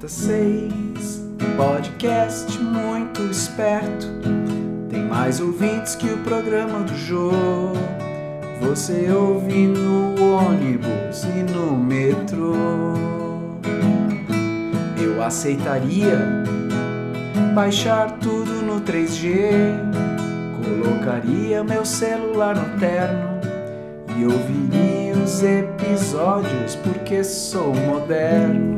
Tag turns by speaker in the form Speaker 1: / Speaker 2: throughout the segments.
Speaker 1: Nota 6, podcast muito esperto. Tem mais ouvintes que o programa do Jô. Você ouve no ônibus e no metrô. Eu aceitaria baixar tudo no 3G. Colocaria meu celular no terno e ouviria os episódios porque sou moderno.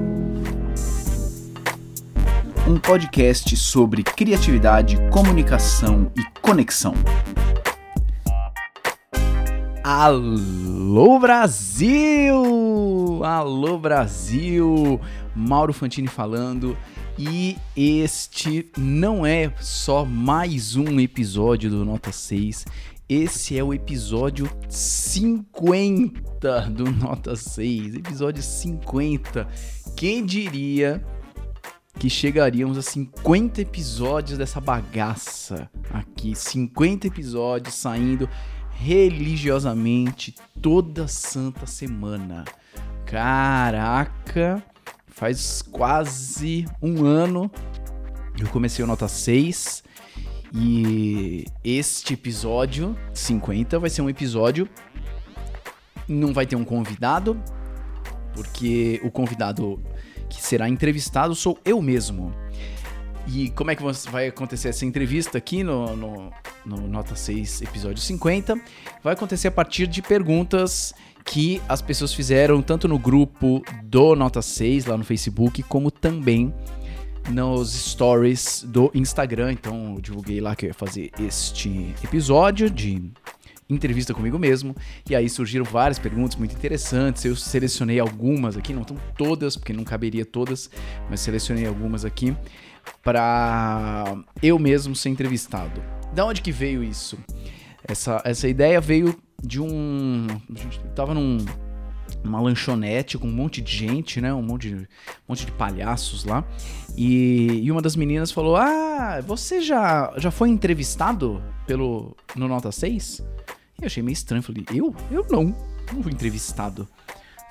Speaker 2: Um podcast sobre criatividade, comunicação e conexão. Alô Brasil! Alô Brasil! Mauro Fantini falando. E este não é só mais um episódio do Nota 6. Esse é o episódio 50 do Nota 6. Episódio 50. Quem diria que chegaríamos a 50 episódios dessa bagaça aqui? 50 episódios saindo religiosamente toda santa semana. Caraca! Faz quase um ano eu comecei o Nota 6 e este episódio 50 vai ser um episódio. Não vai ter um convidado, porque o convidado que será entrevistado sou eu mesmo. E como é que vai acontecer essa entrevista aqui no, no, no, Nota 6, episódio 50? Vai acontecer a partir de perguntas que as pessoas fizeram tanto no grupo do Nota 6, lá no Facebook, como também nos stories do Instagram. Então, eu divulguei lá que eu ia fazer este episódio de entrevista comigo mesmo. E aí surgiram várias perguntas muito interessantes. Eu selecionei algumas aqui, não estão todas, porque não caberia todas, mas selecionei algumas aqui para eu mesmo ser entrevistado. Da onde que veio isso? Essa, essa ideia veio de um. A gente tava num, numa lanchonete com um monte de gente, né? Um monte de, um monte de palhaços lá. E, e uma das meninas falou: Ah, você já, já foi entrevistado pelo no Nota 6? Eu achei meio estranho. Falei: Eu? Eu não. Não fui entrevistado.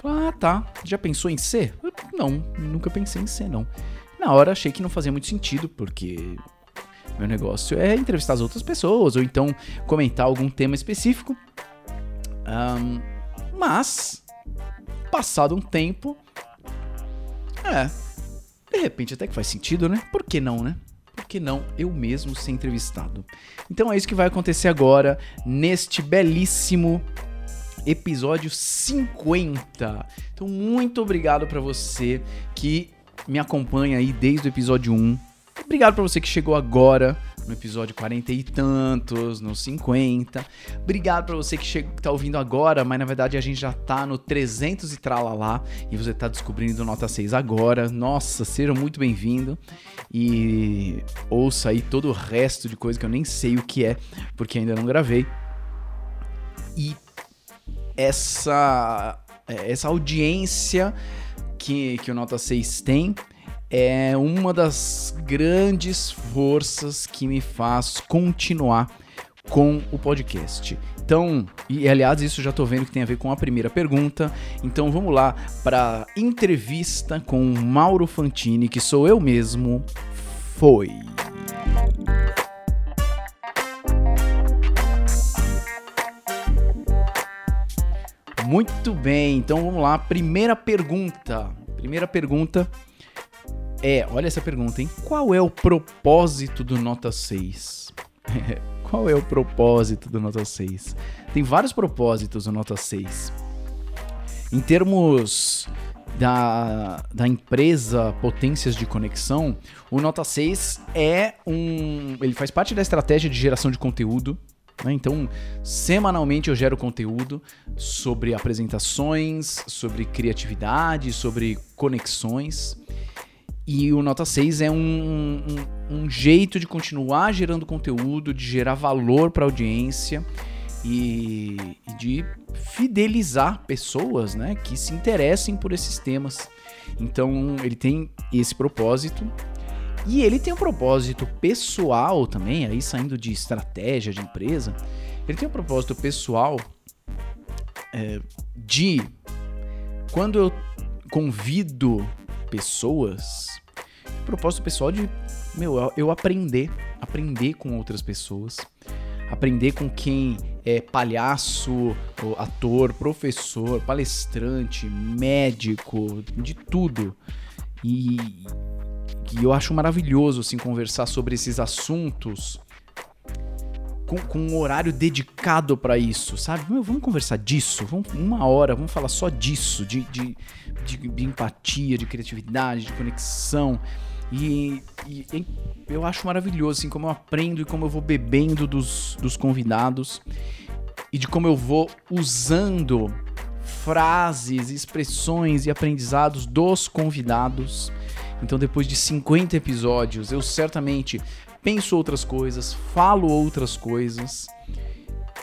Speaker 2: Falei, ah, tá. Já pensou em ser? Eu, não, nunca pensei em ser, não. Na hora achei que não fazia muito sentido, porque meu negócio é entrevistar as outras pessoas, ou então comentar algum tema específico. Um, mas, passado um tempo, é, de repente até que faz sentido, né? Por que não, né? Por que não eu mesmo ser entrevistado? Então é isso que vai acontecer agora, neste belíssimo episódio 50. Então, muito obrigado para você que me acompanha aí desde o episódio 1 Obrigado para você que chegou agora no episódio 40 e tantos, no 50. Obrigado para você que, chega, que tá ouvindo agora, mas na verdade a gente já tá no 300 e tralalá e você tá descobrindo nota 6 agora. Nossa, seja muito bem-vindo e ouça aí todo o resto de coisa que eu nem sei o que é, porque ainda não gravei. E essa essa audiência que, que o Nota 6 tem é uma das grandes forças que me faz continuar com o podcast. Então, e aliás, isso já tô vendo que tem a ver com a primeira pergunta. Então vamos lá para entrevista com Mauro Fantini, que sou eu mesmo. Foi. Muito bem, então vamos lá. Primeira pergunta. Primeira pergunta é, olha essa pergunta, hein? Qual é o propósito do Nota 6? Qual é o propósito do Nota 6? Tem vários propósitos do Nota 6. Em termos da, da empresa Potências de Conexão, o Nota 6 é um. Ele faz parte da estratégia de geração de conteúdo. Né? Então, semanalmente eu gero conteúdo sobre apresentações, sobre criatividade, sobre conexões. E o Nota 6 é um, um, um jeito de continuar gerando conteúdo, de gerar valor para a audiência e, e, de fidelizar pessoas né, que se interessem por esses temas. Então ele tem esse propósito. E ele tem um propósito pessoal também, aí saindo de estratégia de empresa, ele tem um propósito pessoal é, de quando eu convido pessoas propósito pessoal de, meu, eu aprender, aprender com outras pessoas, aprender com quem é palhaço, ator, professor, palestrante, médico, de tudo. E, e eu acho maravilhoso assim conversar sobre esses assuntos com, com um horário dedicado para isso, sabe? Meu, vamos conversar disso, vamos, uma hora, vamos falar só disso, de, de, de, de empatia, de criatividade, de conexão. E, e, e, eu acho maravilhoso, assim, como eu aprendo e como eu vou bebendo dos, dos convidados e de como eu vou usando frases, expressões e aprendizados dos convidados. Então, depois de 50 episódios, eu certamente penso outras coisas, falo outras coisas.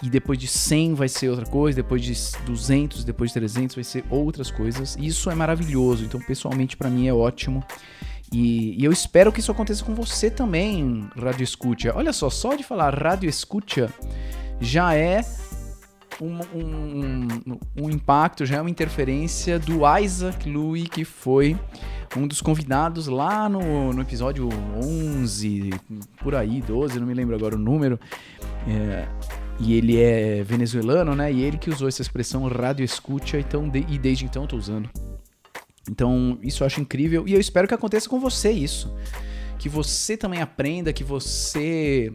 Speaker 2: E depois de 100 vai ser outra coisa, depois de 200, depois de 300 vai ser outras coisas. E isso é maravilhoso. Então, pessoalmente, para mim é ótimo. E, e, eu espero que isso aconteça com você também, Rádio Escucha. Olha só, só de falar Rádio Escucha já é um, um, um, impacto, já é uma interferência do Isaac Louis, que foi um dos convidados lá no, no episódio 11, por aí, 12, não me lembro agora o número. É, e ele é venezuelano, né? E ele que usou essa expressão rádio escucha, então, de, e desde então eu tô usando. Então, isso eu acho incrível e eu espero que aconteça com você isso. Que você também aprenda, que você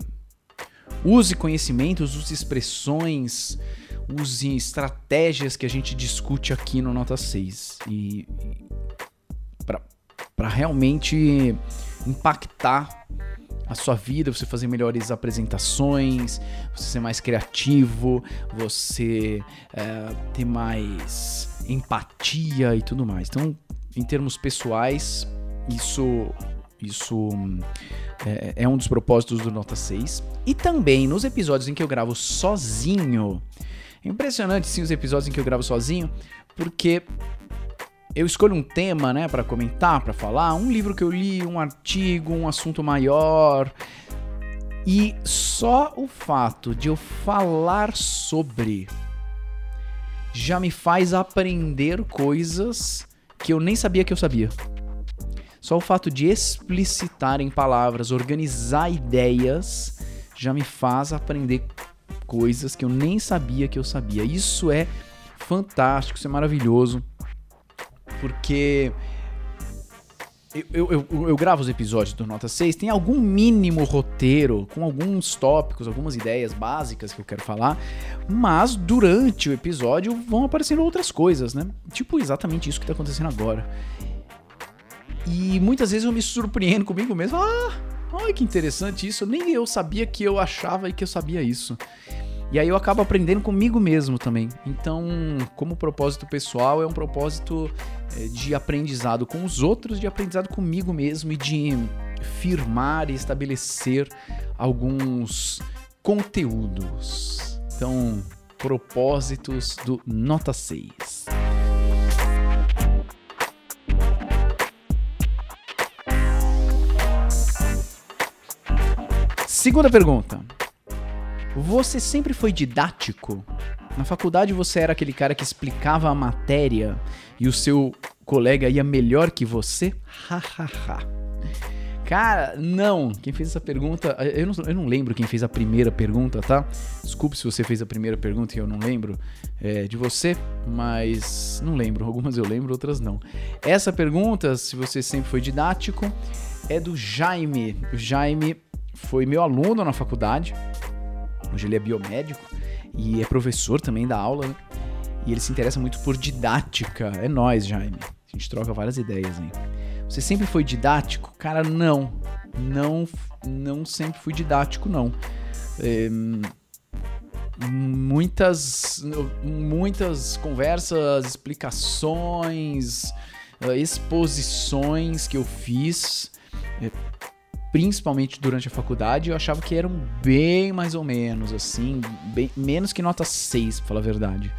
Speaker 2: use conhecimentos, use expressões, use estratégias que a gente discute aqui no Nota 6. E, para realmente impactar a sua vida, você fazer melhores apresentações, você ser mais criativo, você é, ter mais empatia e tudo mais. Então, em termos pessoais, isso isso é, é, um dos propósitos do Nota 6. E também nos episódios em que eu gravo sozinho. É impressionante sim os episódios em que eu gravo sozinho, porque eu escolho um tema, né, para comentar, para falar, um livro que eu li, um artigo, um assunto maior. E só o fato de eu falar sobre já me faz aprender coisas que eu nem sabia que eu sabia. Só o fato de explicitar em palavras, organizar ideias, já me faz aprender coisas que eu nem sabia que eu sabia. Isso é fantástico, isso é maravilhoso, porque eu, eu, eu, gravo os episódios do Nota 6, tem algum mínimo roteiro, com alguns tópicos, algumas ideias básicas que eu quero falar, mas durante o episódio vão aparecendo outras coisas, né? Tipo exatamente isso que tá acontecendo agora. E muitas vezes eu me surpreendo comigo mesmo. Ah, olha que interessante isso. Nem eu sabia que eu achava e que eu sabia isso. E aí eu acabo aprendendo comigo mesmo também. Então, como propósito pessoal, é um propósito é, de aprendizado com os outros, de aprendizado comigo mesmo e de firmar e estabelecer alguns conteúdos. Então, propósitos do Nota 6. Segunda pergunta. Você sempre foi didático? Na faculdade você era aquele cara que explicava a matéria e o seu colega ia melhor que você? Hahaha. Cara, não. Quem fez essa pergunta. Eu não, eu não, lembro quem fez a primeira pergunta, tá? Desculpe se você fez a primeira pergunta e eu não lembro é, de você, mas não lembro. Algumas eu lembro, outras não. Essa pergunta, se você sempre foi didático, é do Jaime. O Jaime foi meu aluno na faculdade. Hoje ele é biomédico e é professor também da aula, né? E ele se interessa muito por didática. É nós, Jaime. A gente troca várias ideias aí. Você sempre foi didático? Cara, não. Não, não sempre fui didático, não. É, muitas, muitas conversas, explicações, eh, exposições que eu fiz eh, principalmente durante a faculdade, eu achava que eram bem mais ou menos, assim, bem, menos que nota 6, pra falar a verdade.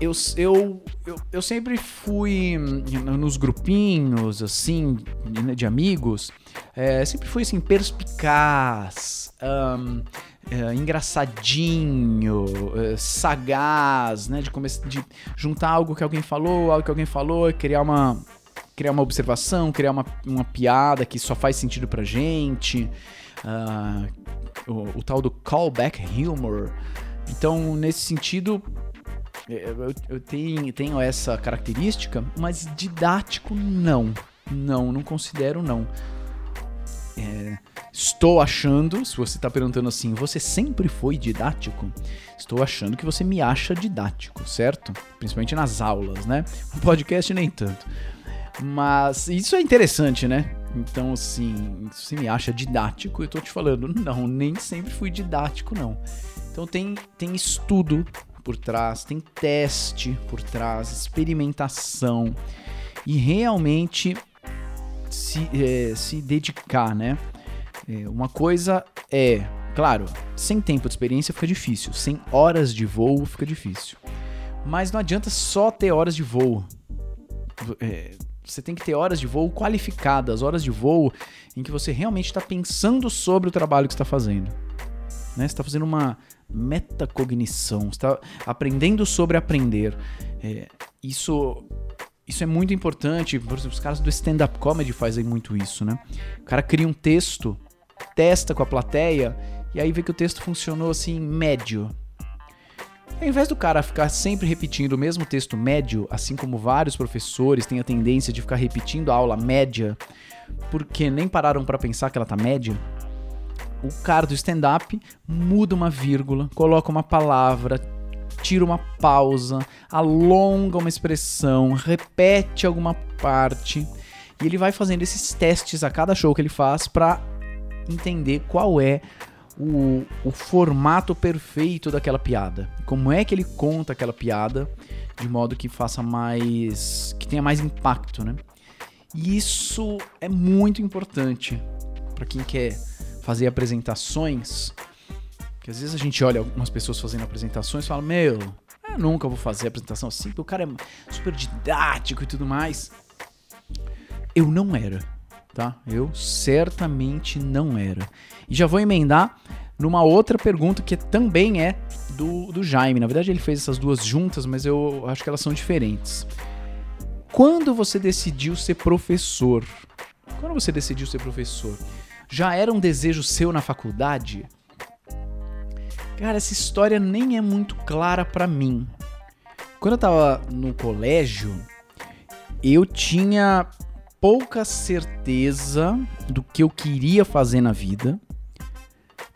Speaker 2: Eu, eu, eu, eu sempre fui nos grupinhos, assim, de, de amigos, é, sempre fui, assim, perspicaz, um, é, engraçadinho, é, sagaz, né, de, de juntar algo que alguém falou, algo que alguém falou, e criar uma criar uma observação, criar uma, uma piada que só faz sentido pra gente. Uh, o, o, tal do callback humor. Então, nesse sentido, é, eu, eu tenho, tenho essa característica, mas didático não. Não, não considero não. É, estou achando, se você está perguntando assim, você sempre foi didático? Estou achando que você me acha didático, certo? Principalmente nas aulas, né? No podcast nem tanto. Mas isso é interessante, né? Então, assim, se você me acha didático, eu tô te falando, não, nem sempre fui didático, não. Então tem, tem estudo por trás, tem teste por trás, experimentação e realmente se, é, se dedicar, né? É, uma coisa é, claro, sem tempo de experiência fica difícil, sem horas de voo fica difícil. Mas não adianta só ter horas de voo. É, você tem que ter horas de voo qualificadas, horas de voo em que você realmente está pensando sobre o trabalho que está fazendo. Né? Você está fazendo uma metacognição, está aprendendo sobre aprender. É, isso, isso é muito importante. Por exemplo, os caras do stand-up comedy fazem muito isso, né? O cara cria um texto, testa com a plateia e aí vê que o texto funcionou assim médio. Ao invés do cara ficar sempre repetindo o mesmo texto médio, assim como vários professores têm a tendência de ficar repetindo a aula média, porque nem pararam para pensar que ela tá média, o cara do stand-up muda uma vírgula, coloca uma palavra, tira uma pausa, alonga uma expressão, repete alguma parte, e ele vai fazendo esses testes a cada show que ele faz para entender qual é o, o formato perfeito daquela piada. Como é que ele conta aquela piada de modo que faça mais. que tenha mais impacto, né? E isso é muito importante para quem quer fazer apresentações. Que às vezes a gente olha algumas pessoas fazendo apresentações e fala: Meu, eu nunca vou fazer apresentação assim, porque o cara é super didático e tudo mais. Eu não era tá? Eu certamente não era. E já vou emendar numa outra pergunta que também é do, do Jaime. Na verdade, ele fez essas duas juntas, mas eu acho que elas são diferentes. Quando você decidiu ser professor? Quando você decidiu ser professor? Já era um desejo seu na faculdade? Cara, essa história nem é muito clara para mim. Quando eu tava no colégio, eu tinha pouca certeza do que eu queria fazer na vida,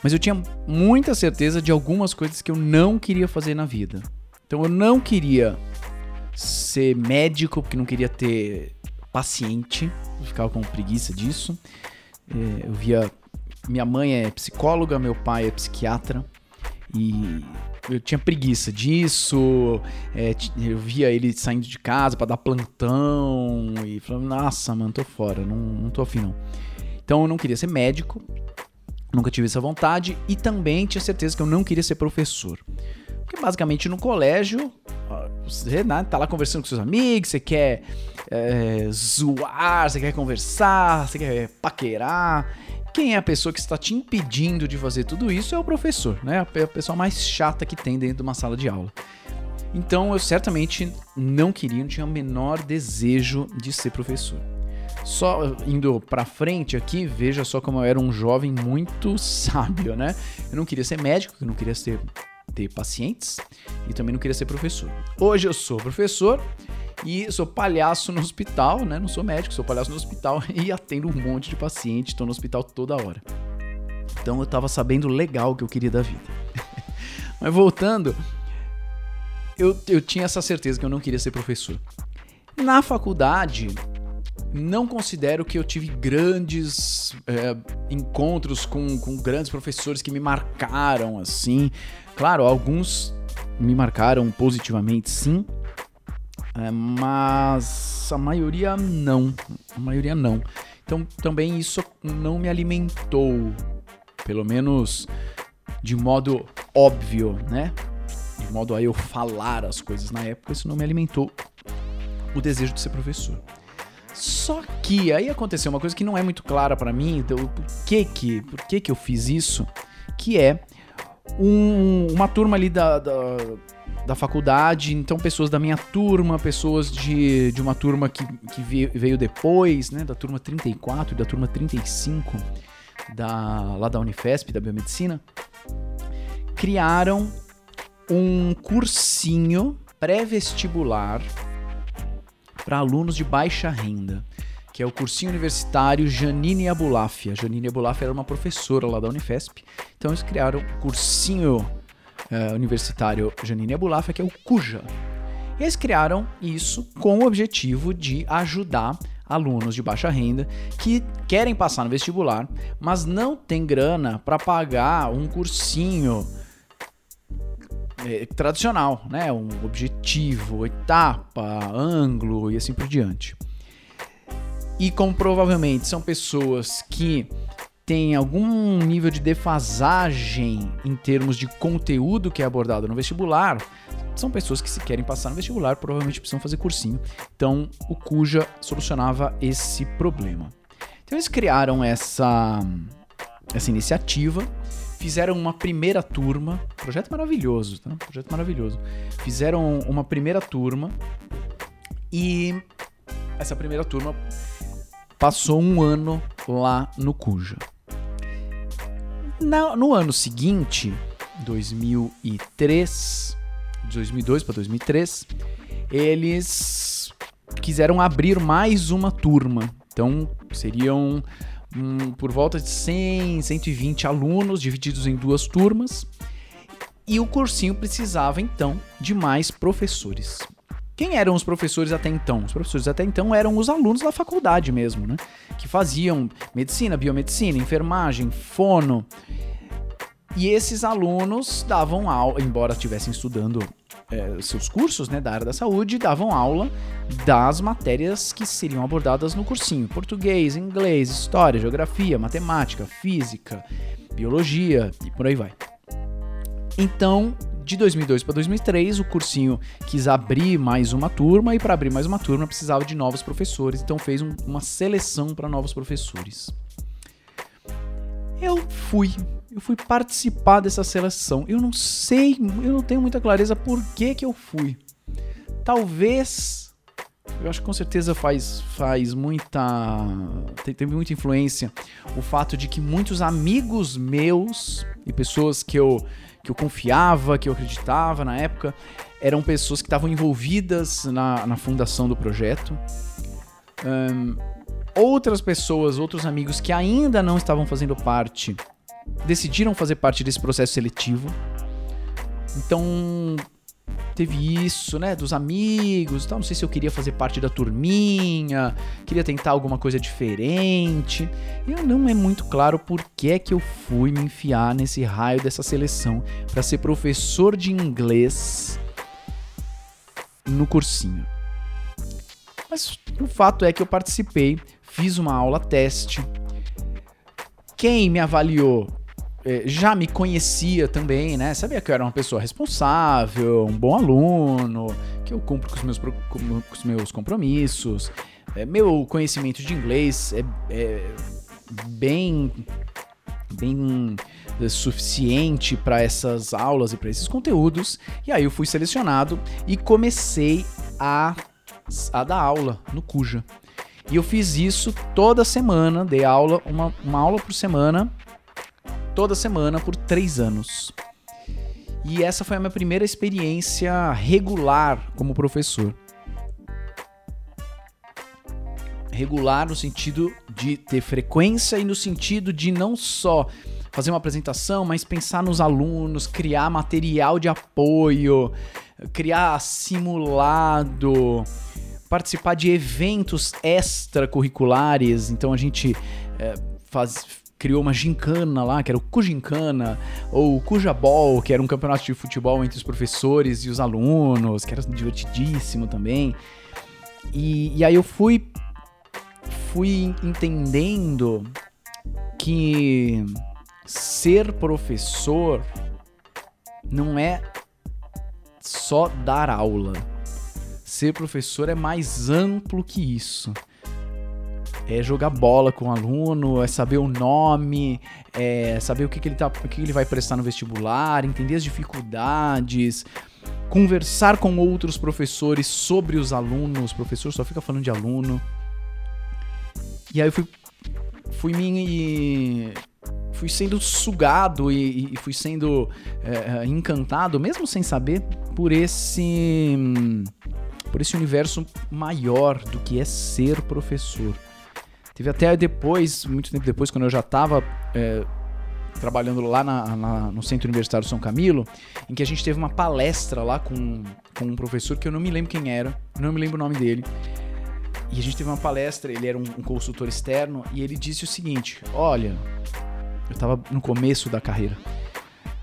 Speaker 2: mas eu tinha muita certeza de algumas coisas que eu não queria fazer na vida. Então eu não queria ser médico, porque não queria ter paciente, eu ficava com preguiça disso. É, eu via. Minha mãe é psicóloga, meu pai é psiquiatra, e eu tinha preguiça disso. É, eu via ele saindo de casa para dar plantão e falando, nossa, mano, tô fora, não, não tô afim não. Então eu não queria ser médico, nunca tive essa vontade e também tinha certeza que eu não queria ser professor. Porque basicamente no colégio, você né, tá lá conversando com seus amigos, você quer é, zoar, você quer conversar, você quer paquerar. Quem é a pessoa que está te impedindo de fazer tudo isso é o professor, né? A pessoa mais chata que tem dentro de uma sala de aula. Então eu certamente não queria, não tinha o menor desejo de ser professor. Só indo para frente aqui, veja só como eu era um jovem muito sábio, né? Eu não queria ser médico, eu não queria ser, ter pacientes e também não queria ser professor. Hoje eu sou professor e sou palhaço no hospital, né? Não sou médico, sou palhaço no hospital e atendo um monte de paciente, estou no hospital toda hora. Então eu tava sabendo legal o que eu queria da vida. Mas voltando, eu, eu tinha essa certeza que eu não queria ser professor. Na faculdade, não considero que eu tive grandes é, encontros com, com grandes professores que me marcaram assim. Claro, alguns me marcaram positivamente, sim, é, mas a maioria não. A maioria não. Então também isso não me alimentou, pelo menos de modo óbvio, né? De modo a eu falar as coisas na época, isso não me alimentou o desejo de ser professor. Só que aí aconteceu uma coisa que não é muito clara para mim, então por que que, por que que eu fiz isso? Que é um, uma turma ali da, da da faculdade, então pessoas da minha turma, pessoas de, de uma turma que, que veio depois, né, da turma 34 e da turma 35 da, lá da Unifesp, da Biomedicina, criaram um cursinho pré-vestibular para alunos de baixa renda, que é o cursinho universitário Janine Abulafia. Janine Abulafia era uma professora lá da Unifesp, então eles criaram o cursinho uh, universitário Janine Abulafia, que é o CUJA. E eles criaram isso com o objetivo de ajudar alunos de baixa renda que querem passar no vestibular, mas não tem grana para pagar um cursinho é, tradicional, né? Um objetivo, etapa, ângulo e assim por diante. E como provavelmente são pessoas que têm algum nível de defasagem em termos de conteúdo que é abordado no vestibular, são pessoas que se querem passar no vestibular, provavelmente precisam fazer cursinho. Então, o Cuja solucionava esse problema. Então, eles criaram essa, essa iniciativa fizeram uma primeira turma, projeto maravilhoso, tá? Projeto maravilhoso. Fizeram uma primeira turma e essa primeira turma passou um ano lá no Cuja. Na, no ano seguinte, 2003, 2002 para 2003, eles quiseram abrir mais uma turma. Então, seriam um, por volta de 100, 120 alunos divididos em duas turmas. E o cursinho precisava então de mais professores. Quem eram os professores até então? Os professores até então eram os alunos da faculdade mesmo, né? Que faziam medicina, biomedicina, enfermagem, fono. E esses alunos davam aula, embora estivessem estudando é, seus cursos né, da área da saúde davam aula das matérias que seriam abordadas no cursinho: português, inglês, história, geografia, matemática, física, biologia e por aí vai. Então, de 2002 para 2003, o cursinho quis abrir mais uma turma e para abrir mais uma turma precisava de novos professores, então fez um, uma seleção para novos professores. Eu fui eu fui participar dessa seleção. Eu não sei, eu não tenho muita clareza por que que eu fui. Talvez, eu acho que com certeza faz, faz muita, teve muita influência o fato de que muitos amigos meus e pessoas que eu, que eu confiava, que eu acreditava na época, eram pessoas que estavam envolvidas na, na fundação do projeto. Um, outras pessoas, outros amigos que ainda não estavam fazendo parte decidiram fazer parte desse processo seletivo. Então, teve isso, né, dos amigos, tal, não sei se eu queria fazer parte da turminha, queria tentar alguma coisa diferente. E não é muito claro por que é que eu fui me enfiar nesse raio dessa seleção para ser professor de inglês no cursinho. Mas o fato é que eu participei, fiz uma aula teste. Quem me avaliou já me conhecia também, né? Sabia que eu era uma pessoa responsável, um bom aluno, que eu cumpro com os meus, com os meus compromissos. É, meu conhecimento de inglês é, é bem, bem é, suficiente para essas aulas e para esses conteúdos. E aí eu fui selecionado e comecei a, a dar aula no Cuja. E eu fiz isso toda semana, dei aula, uma, uma aula por semana toda semana por três anos. E essa foi a minha primeira experiência regular como professor. Regular no sentido de ter frequência e no sentido de não só fazer uma apresentação, mas pensar nos alunos, criar material de apoio, criar simulado, participar de eventos extracurriculares. Então a gente é, faz, criou uma gincana lá, que era o Cugincana, ou o Cujabol, que era um campeonato de futebol entre os professores e os alunos, que era divertidíssimo também. E, e aí eu fui, fui entendendo que ser professor não é só dar aula. Ser professor é mais amplo que isso é jogar bola com o aluno, é saber o nome, é saber o que, que ele tá, o que, ele vai prestar no vestibular, entender as dificuldades, conversar com outros professores sobre os alunos. O professor só fica falando de aluno. E aí eu fui, fui me. Fui sendo sugado e, e fui sendo é, encantado, mesmo sem saber, por esse. por esse universo maior do que é ser professor. Teve até depois, muito tempo depois, quando eu já estava é, trabalhando lá na, na, no Centro Universitário São Camilo, em que a gente teve uma palestra lá com, com um professor que eu não me lembro quem era, não me lembro o nome dele. E a gente teve uma palestra, ele era um, um consultor externo, e ele disse o seguinte: Olha, eu estava no começo da carreira.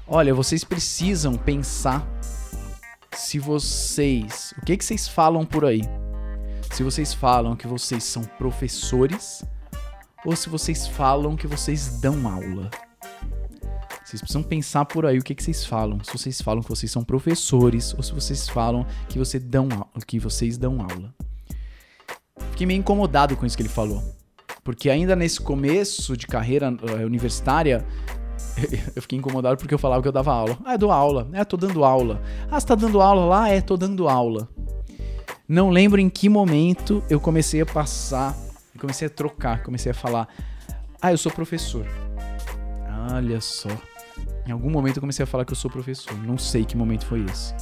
Speaker 2: Olha, vocês precisam pensar se vocês. O que, que vocês falam por aí? Se vocês falam que vocês são professores ou se vocês falam que vocês dão aula. Vocês precisam pensar por aí o que, que vocês falam. Se vocês falam que vocês são professores ou se vocês falam que, você dão, que vocês dão aula. Fiquei meio incomodado com isso que ele falou. Porque ainda nesse começo de carreira uh, universitária, eu fiquei incomodado porque eu falava que eu dava aula. Ah, eu dou aula. É, tô dando aula. Ah, você tá dando aula lá? É, tô dando aula. Não lembro em que momento eu comecei a passar, comecei a trocar, comecei a falar. Ah, eu sou professor. Olha só. Em algum momento eu comecei a falar que eu sou professor. Não sei que momento foi esse.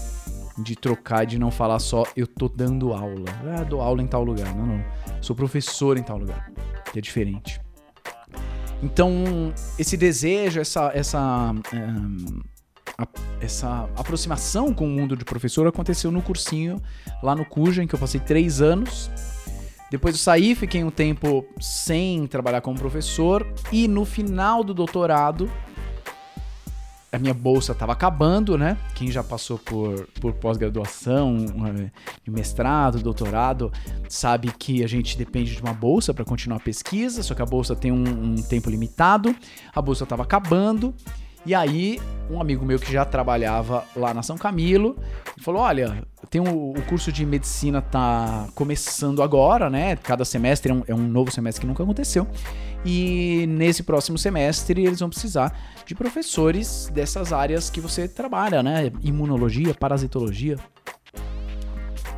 Speaker 2: De trocar, de não falar só eu tô dando aula. Ah, dou aula em tal lugar. Não, não. Sou professor em tal lugar. Que é diferente. Então, esse desejo, essa, essa, um, a, essa aproximação com o mundo de professor aconteceu no cursinho lá no Cuja, em que eu passei três anos. Depois eu saí, fiquei um tempo sem trabalhar como professor e no final do doutorado a minha bolsa estava acabando, né? Quem já passou por, por pós-graduação, mestrado, doutorado, sabe que a gente depende de uma bolsa para continuar a pesquisa, só que a bolsa tem um, um tempo limitado, a bolsa estava acabando. E aí, um amigo meu que já trabalhava lá na São Camilo falou: Olha, tem o curso de medicina tá começando agora, né? Cada semestre é um, é um novo semestre que nunca aconteceu. E nesse próximo semestre eles vão precisar de professores dessas áreas que você trabalha, né? Imunologia, parasitologia.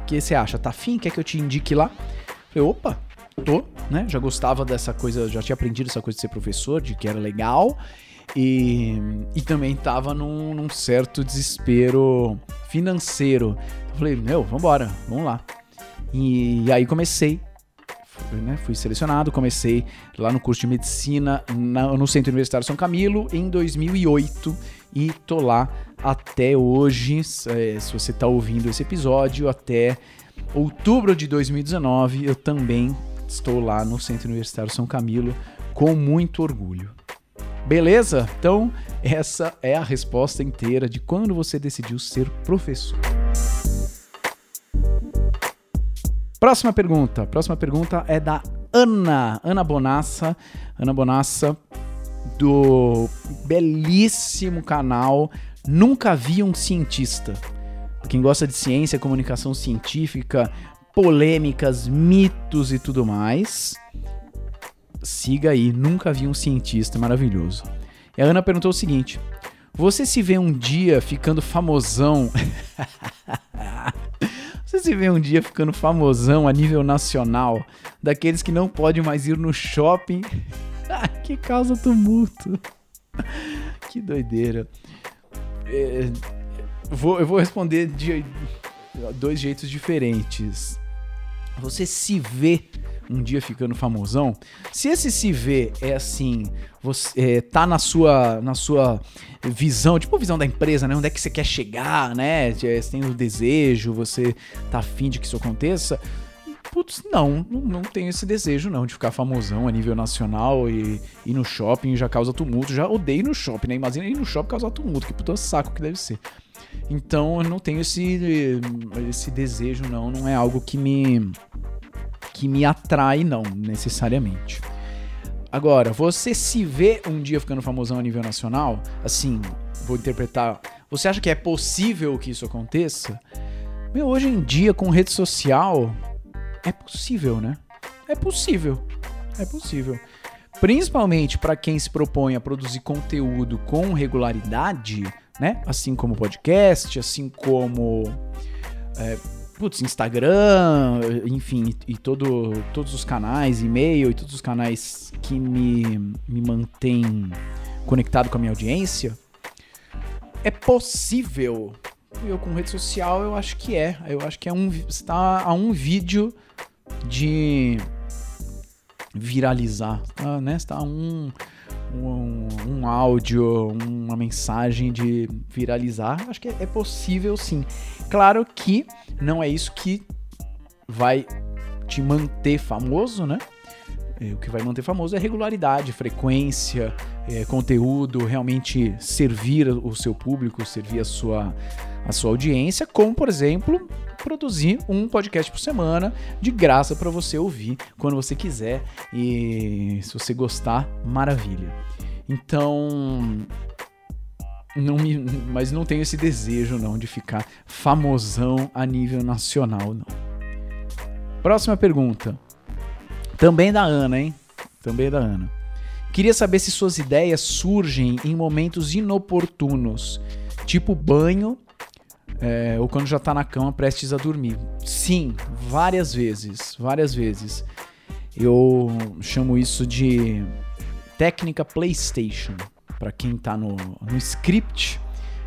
Speaker 2: O que você acha? Tá afim? Quer que eu te indique lá? Falei, opa, tô, né? Já gostava dessa coisa, já tinha aprendido essa coisa de ser professor, de que era legal. E, e também tava num, num certo desespero financeiro. falei, meu, vambora, vamos lá. E, e aí comecei né, fui selecionado, comecei lá no curso de medicina na, no Centro Universitário São Camilo em 2008 e tô lá até hoje. É, se você está ouvindo esse episódio, até outubro de 2019, eu também estou lá no Centro Universitário São Camilo com muito orgulho. Beleza? Então, essa é a resposta inteira de quando você decidiu ser professor. Próxima pergunta. Próxima pergunta é da Ana. Ana Bonassa. Ana Bonassa, do belíssimo canal Nunca Vi um Cientista. Quem gosta de ciência, comunicação científica, polêmicas, mitos e tudo mais, siga aí. Nunca Vi um Cientista. Maravilhoso. E a Ana perguntou o seguinte: Você se vê um dia ficando famosão? Você se vê um dia ficando famosão a nível nacional, daqueles que não podem mais ir no shopping, que causa tumulto. que doideira. É, vou, eu vou responder de dois jeitos diferentes. Você se vê um dia ficando famosão, se esse se vê é assim, você é, tá na sua na sua visão, tipo visão da empresa, né? Onde é que você quer chegar, né? Você tem o desejo, você tá afim de que isso aconteça. Putz, não, não tenho esse desejo não de ficar famosão a nível nacional e ir no shopping já causa tumulto. Já odeio no shopping, né? Imagina ir no shopping causar tumulto, que puta saco que deve ser. Então eu não tenho esse, esse desejo não, não é algo que me que me atrai, não, necessariamente. Agora, você se vê um dia ficando famosão a nível nacional, assim, vou interpretar. Você acha que é possível que isso aconteça? Meu, hoje em dia, com rede social, é possível, né? É possível. É possível. Principalmente para quem se propõe a produzir conteúdo com regularidade, né? Assim como podcast, assim como é, putz, Instagram, enfim, e, e todo, todos os canais, e-mail e todos os canais que me, me mantêm conectado com a minha audiência, é possível. Eu com rede social, eu acho que é. Eu acho que é um está a um vídeo de viralizar, tá, né? Está a um um, um áudio, uma mensagem de viralizar, acho que é, possível sim. Claro que não é isso que vai te manter famoso, né? É, o que vai manter famoso é regularidade, frequência, é, conteúdo, realmente servir o seu público, servir a sua, a sua audiência, como, por exemplo, produzir um podcast por semana de graça para você ouvir quando você quiser e se você gostar, maravilha. Então, não me, mas não tenho esse desejo não de ficar famosão a nível nacional não. Próxima pergunta. Também da Ana, hein? Também da Ana. Queria saber se suas ideias surgem em momentos inoportunos, tipo banho é, ou quando já tá na cama prestes a dormir. Sim, várias vezes, várias vezes. Eu chamo isso de técnica PlayStation. Para quem tá no, no script,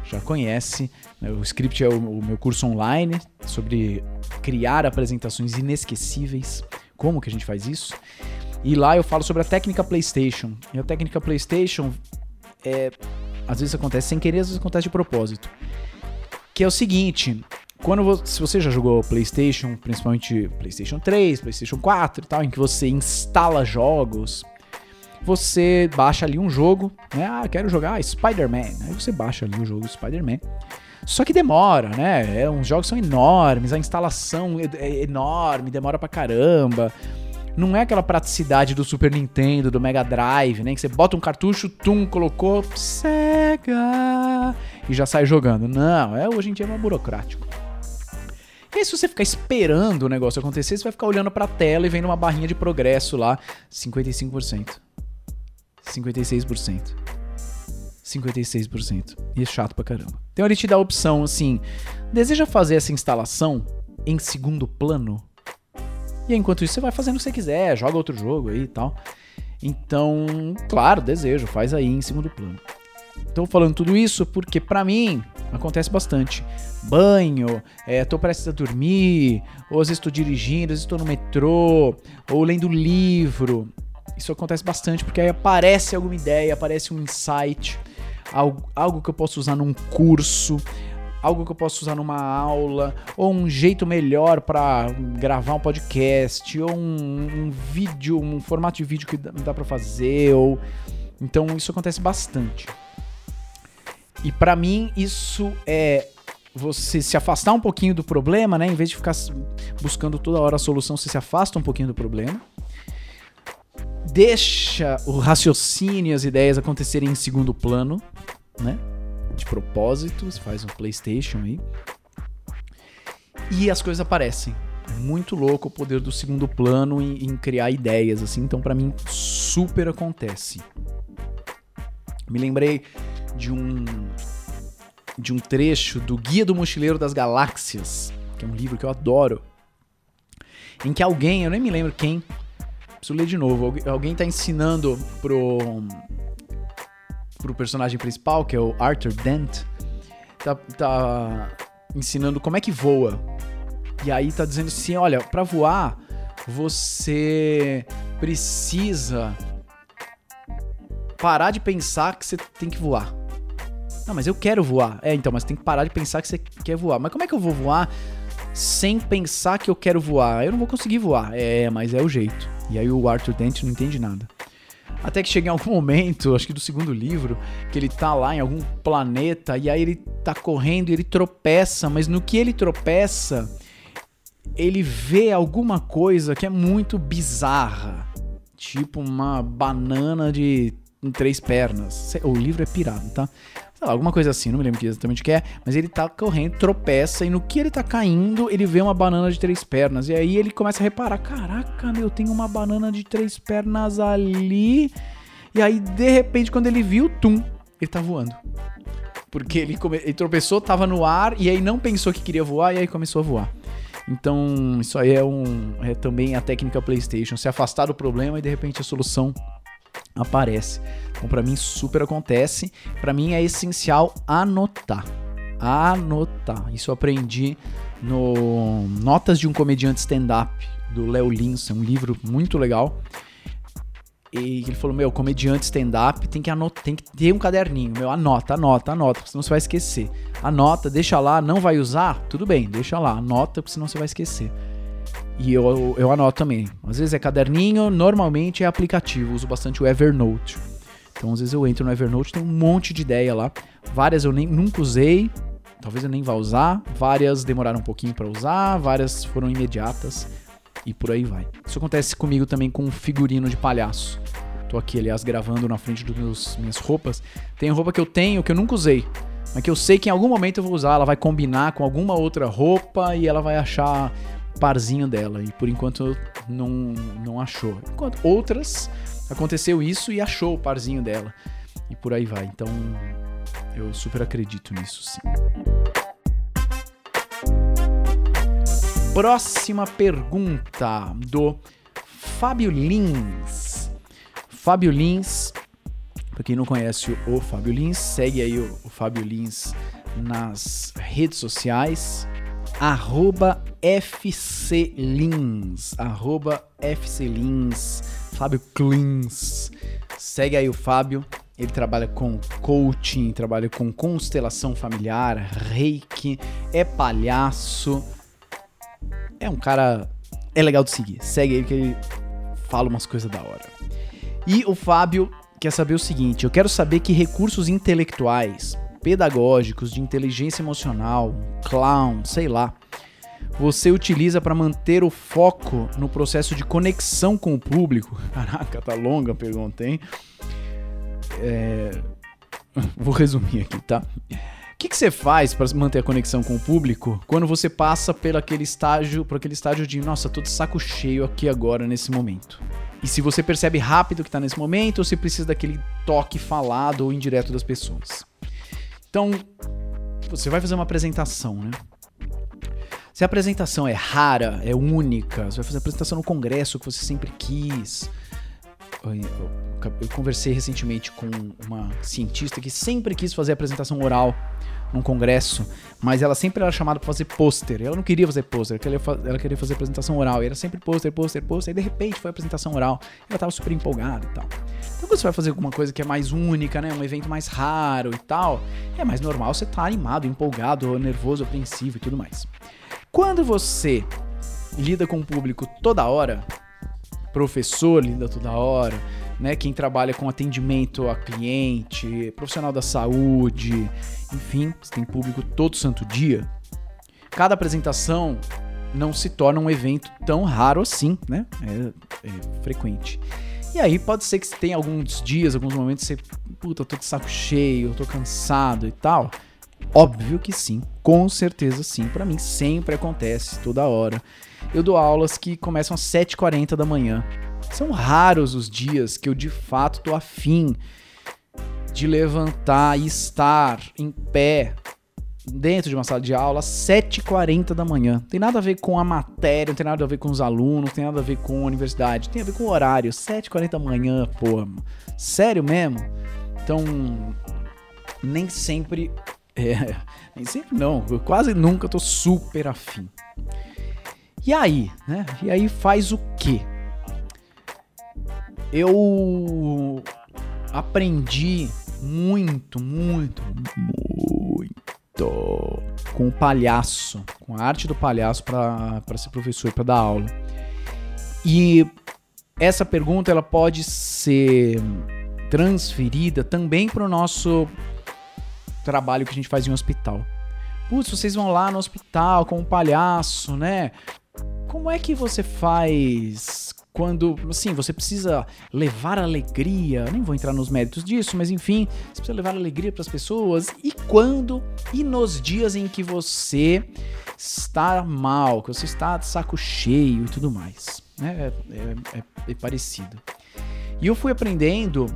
Speaker 2: já conhece. Né? O script é o, o meu curso online sobre criar apresentações inesquecíveis. Como que a gente faz isso? E lá eu falo sobre a técnica PlayStation. E a técnica PlayStation é às vezes acontece sem querer, às vezes acontece de propósito que é o seguinte, quando se você já jogou PlayStation, principalmente PlayStation 3, PlayStation 4 e tal, em que você instala jogos, você baixa ali um jogo, né? Ah, quero jogar Spider-Man. Aí você baixa ali o jogo Spider-Man. Só que demora, né? É, os jogos são enormes, a instalação é, é enorme, demora pra caramba. Não é aquela praticidade do Super Nintendo, do Mega Drive, né? Que você bota um cartucho, tum, colocou, Sega e já sai jogando. Não, é hoje em dia é mais burocrático. E aí, se você ficar esperando o negócio acontecer, você vai ficar olhando pra tela e vendo uma barrinha de progresso lá, 55%. 56%. 56%. E é chato pra caramba. Então ele te dá a opção assim: deseja fazer essa instalação em segundo plano? E enquanto isso, você vai fazendo o que você quiser, joga outro jogo aí e tal. Então, claro, desejo, faz aí em segundo plano. Estou falando tudo isso porque, para mim, acontece bastante. Banho, é, tô prestes a dormir, ou às vezes estou dirigindo, às vezes estou no metrô, ou lendo livro. Isso acontece bastante porque aí aparece alguma ideia, aparece um insight, algo, algo que eu posso usar num curso, algo que eu posso usar numa aula, ou um jeito melhor para gravar um podcast, ou um, um, vídeo, um formato de vídeo que dá, para fazer, ou então isso acontece bastante. E para mim isso é você se afastar um pouquinho do problema, né? Em vez de ficar buscando toda hora a solução, você se afasta um pouquinho do problema. Deixa o raciocínio e as ideias acontecerem em segundo plano, né? De propósito, você faz um PlayStation aí. E as coisas aparecem. Muito louco o poder do segundo plano em, em criar ideias, assim. Então, para mim, super acontece. Me lembrei de um de um trecho do Guia do Mochileiro das Galáxias, que é um livro que eu adoro, em que alguém, eu nem me lembro quem, preciso ler de novo, alguém está ensinando pro pro personagem principal, que é o Arthur Dent, tá, tá ensinando como é que voa. E aí tá dizendo assim, olha, para voar, você precisa parar de pensar que você tem que voar. Não, mas eu quero voar. É, então, mas tem que parar de pensar que você quer voar. Mas como é que eu vou voar sem pensar que eu quero voar? Eu não vou conseguir voar. É, mas é o jeito. E aí o Arthur Dent não entende nada. Até que chega em algum momento, acho que do segundo livro, que ele tá lá em algum planeta e aí ele tá correndo e ele tropeça, mas no que ele tropeça, ele vê alguma coisa que é muito bizarra. Tipo uma banana de três pernas. O livro é pirado, tá? Lá, alguma coisa assim, não me lembro exatamente o que é, mas ele tá correndo, tropeça, e no que ele tá caindo, ele vê uma banana de três pernas. E aí ele começa a reparar: caraca, meu, tem uma banana de três pernas ali. E aí, de repente, quando ele viu, tum, ele tá voando. Porque ele, come... ele tropeçou, tava no ar e aí não pensou que queria voar e aí começou a voar. Então, isso aí é, um, é também a técnica PlayStation, se afastar do problema e de repente a solução aparece. Então, para mim, super acontece. Para mim, é essencial anotar. Anotar. Isso eu aprendi no Notas de um Comediante Stand-Up, do Léo Lins. É um livro muito legal. E ele falou: Meu, comediante stand-up tem que anotar, tem que ter um caderninho. Meu, anota, anota, anota, senão você vai esquecer. Anota, deixa lá, não vai usar? Tudo bem, deixa lá, anota, porque senão você vai esquecer. E eu, eu, anoto também. Às vezes é caderninho, normalmente é aplicativo. uso bastante o Evernote. Então, às vezes eu entro no Evernote, tem um monte de ideia lá. Várias eu nem, nunca usei, talvez eu nem vá usar. Várias demoraram um pouquinho para usar, várias foram imediatas e por aí vai. Isso acontece comigo também com figurino de palhaço. Tô aqui, aliás, gravando na frente das minhas roupas. Tem roupa que eu tenho que eu nunca usei, mas que eu sei que em algum momento eu vou usar. Ela vai combinar com alguma outra roupa e ela vai achar parzinho dela. E por enquanto não, não achou. Enquanto outras aconteceu isso e achou o parzinho dela. E por aí vai. Então eu super acredito nisso, sim. Próxima pergunta do Fábio Lins. Fábio Lins, para quem não conhece o Fábio Lins, segue aí o, o Fábio Lins nas redes sociais. Arroba FCLins. Arroba FCLins. Fábio Klins. Segue aí o Fábio. Ele trabalha com coaching, trabalha com constelação familiar, reiki, é palhaço é um cara. É legal de seguir. Segue ele que ele fala umas coisas da hora. E o Fábio quer saber o seguinte: eu quero saber que recursos intelectuais, pedagógicos, de inteligência emocional, clown, sei lá, você utiliza para manter o foco no processo de conexão com o público? Caraca, tá longa a pergunta, hein? É... Vou resumir aqui, tá? que, que você faz para manter a conexão com o público quando você passa por aquele estágio, por aquele estágio de, nossa, tô de saco cheio aqui agora nesse momento? E se você percebe rápido que tá nesse momento ou se precisa daquele toque falado ou indireto das pessoas. Então, você vai fazer uma apresentação, né? Se a apresentação é rara, é única, você vai fazer a apresentação no congresso que você sempre quis, eu conversei recentemente com uma cientista que sempre quis fazer apresentação oral num congresso, mas ela sempre era chamada para fazer pôster. Ela não queria fazer pôster, ela queria fazer apresentação oral. E era sempre pôster, pôster, pôster. E de repente foi apresentação oral. Ela tava super empolgada e tal. Então quando você vai fazer alguma coisa que é mais única, né, um evento mais raro e tal, é mais normal você estar tá animado, empolgado, nervoso, apreensivo e tudo mais. Quando você lida com o público toda hora, professor lida toda hora, né? Quem trabalha com atendimento a cliente, profissional da saúde, enfim, você tem público todo santo dia. Cada apresentação não se torna um evento tão raro assim, né? É, é frequente. E aí pode ser que você tenha alguns dias, alguns momentos você, puta, tô de saco cheio, tô cansado e tal. Óbvio que sim, com certeza sim. Para mim sempre acontece, toda hora. Eu dou aulas que começam às 7h40 da manhã. São raros os dias que eu de fato tô afim de levantar e estar em pé dentro de uma sala de aula às 7h40 da manhã. Tem nada a ver com a matéria, não tem nada a ver com os alunos, não tem nada a ver com a universidade, tem a ver com o horário. 7h40 da manhã, pô. Sério mesmo? Então, nem sempre. É, nem sempre não, eu quase nunca tô super afim. E aí, né? E aí faz o quê? Eu aprendi muito, muito, muito com o palhaço, com a arte do palhaço para ser professor, para dar aula. E essa pergunta ela pode ser transferida também para o nosso trabalho que a gente faz em um hospital. Putz, vocês vão lá no hospital com um palhaço, né? Como é que você faz quando, assim, você precisa levar alegria, nem vou entrar nos méritos disso, mas enfim, você precisa levar alegria para as pessoas. E quando e nos dias em que você está mal, que você está de saco cheio e tudo mais, né? É, é, é, é parecido. E eu fui aprendendo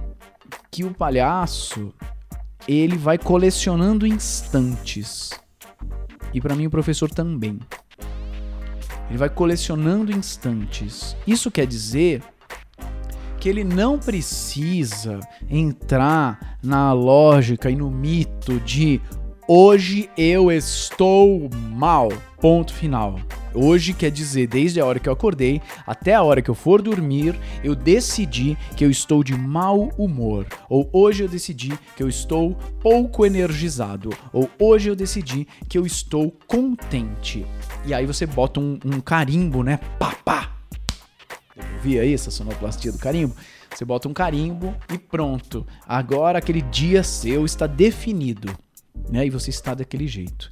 Speaker 2: que o palhaço ele vai colecionando instantes. E para mim o professor também. Ele vai colecionando instantes. Isso quer dizer que ele não precisa entrar na lógica e no mito de hoje eu estou mal. Ponto final. Hoje quer dizer, desde a hora que eu acordei até a hora que eu for dormir, eu decidi que eu estou de mau humor. Ou hoje eu decidi que eu estou pouco energizado. Ou hoje eu decidi que eu estou contente. E aí você bota um, um carimbo, né? Pá, pá. Ouvia aí essa sonoplastia do carimbo? Você bota um carimbo e pronto. Agora aquele dia seu está definido. Né? E você está daquele jeito.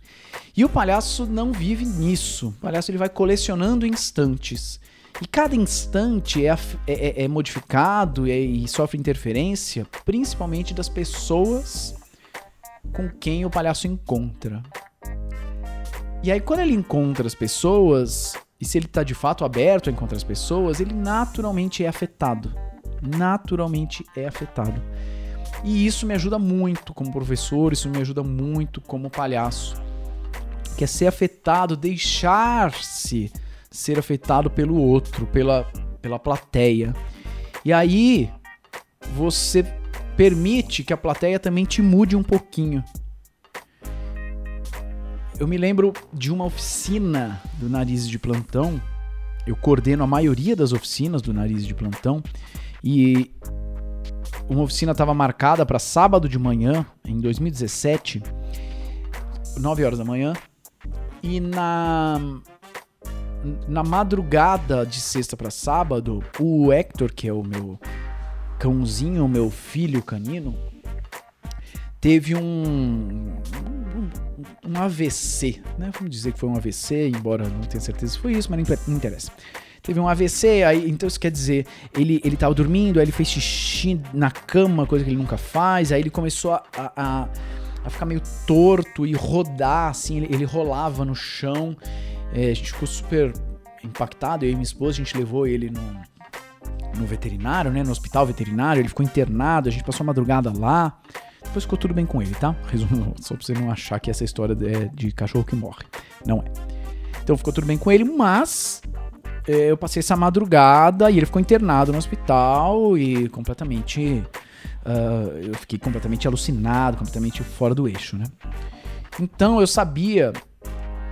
Speaker 2: E o palhaço não vive nisso. O palhaço ele vai colecionando instantes. E cada instante é, é, é, é modificado e, e sofre interferência, principalmente das pessoas com quem o palhaço encontra. E aí, quando ele encontra as pessoas, e se ele está de fato aberto a encontrar as pessoas, ele naturalmente é afetado. Naturalmente é afetado. E isso me ajuda muito como professor, isso me ajuda muito como palhaço que é ser afetado, deixar-se ser afetado pelo outro, pela, pela plateia. E aí você permite que a plateia também te mude um pouquinho. Eu me lembro de uma oficina do Nariz de Plantão. Eu coordeno a maioria das oficinas do Nariz de Plantão e uma oficina estava marcada para sábado de manhã, em 2017, 9 horas da manhã. E na na madrugada de sexta para sábado, o Hector, que é o meu cãozinho, o meu filho canino, teve um, um, AVC, né? Vamos dizer que foi um AVC, embora não tenha certeza se foi isso, mas não interessa. Teve um AVC, aí, então isso quer dizer, ele, ele tava dormindo, aí ele fez xixi na cama, coisa que ele nunca faz, aí ele começou a, a, a ficar meio torto e rodar, assim, ele, ele rolava no chão. É, a gente ficou super impactado, eu e minha esposa, a gente levou ele no, no veterinário, né, no hospital veterinário, ele ficou internado, a gente passou a madrugada lá. Depois ficou tudo bem com ele, tá? Resumo, só pra você não achar que essa história é de cachorro que morre. Não é. Então ficou tudo bem com ele, mas é, eu passei essa madrugada e ele ficou internado no hospital e completamente uh, eu fiquei completamente alucinado, completamente fora do eixo, né? Então eu sabia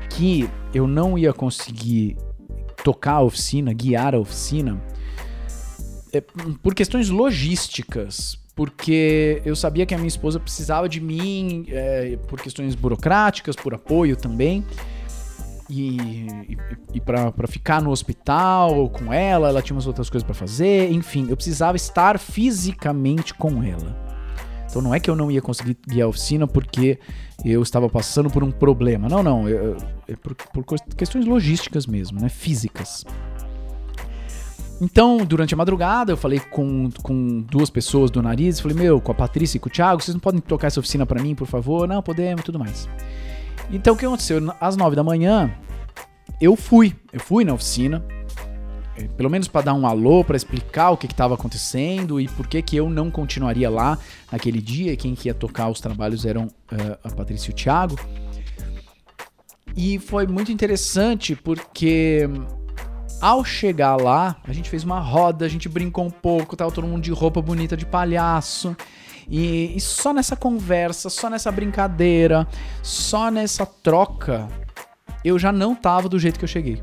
Speaker 2: que eu não ia conseguir tocar a oficina, guiar a oficina, é, por questões logísticas, porque eu sabia que a minha esposa precisava de mim é, por questões burocráticas, por apoio também e, e, e para ficar no hospital com ela, ela tinha umas outras coisas para fazer, enfim, eu precisava estar fisicamente com ela. Então não é que eu não ia conseguir guiar a oficina porque eu estava passando por um problema. Não, não, é por, por questões logísticas mesmo, né, físicas. Então, durante a madrugada, eu falei com, com duas pessoas do nariz, falei, meu, com a Patrícia e com o Thiago, vocês não podem tocar essa oficina para mim, por favor? Não, podemos tudo mais. Então o que aconteceu? Às nove da manhã, eu fui. Eu fui na oficina. Eh, pelo menos para dar um alô, para explicar o que estava acontecendo e por que, que eu não continuaria lá naquele dia. Quem que ia tocar os trabalhos eram uh, a Patrícia e o Thiago. E foi muito interessante porque ao chegar lá, a gente fez uma roda, a gente brincou um pouco, tava todo mundo de roupa bonita de palhaço. E, e só nessa conversa, só nessa brincadeira, só nessa troca, eu já não tava do jeito que eu cheguei.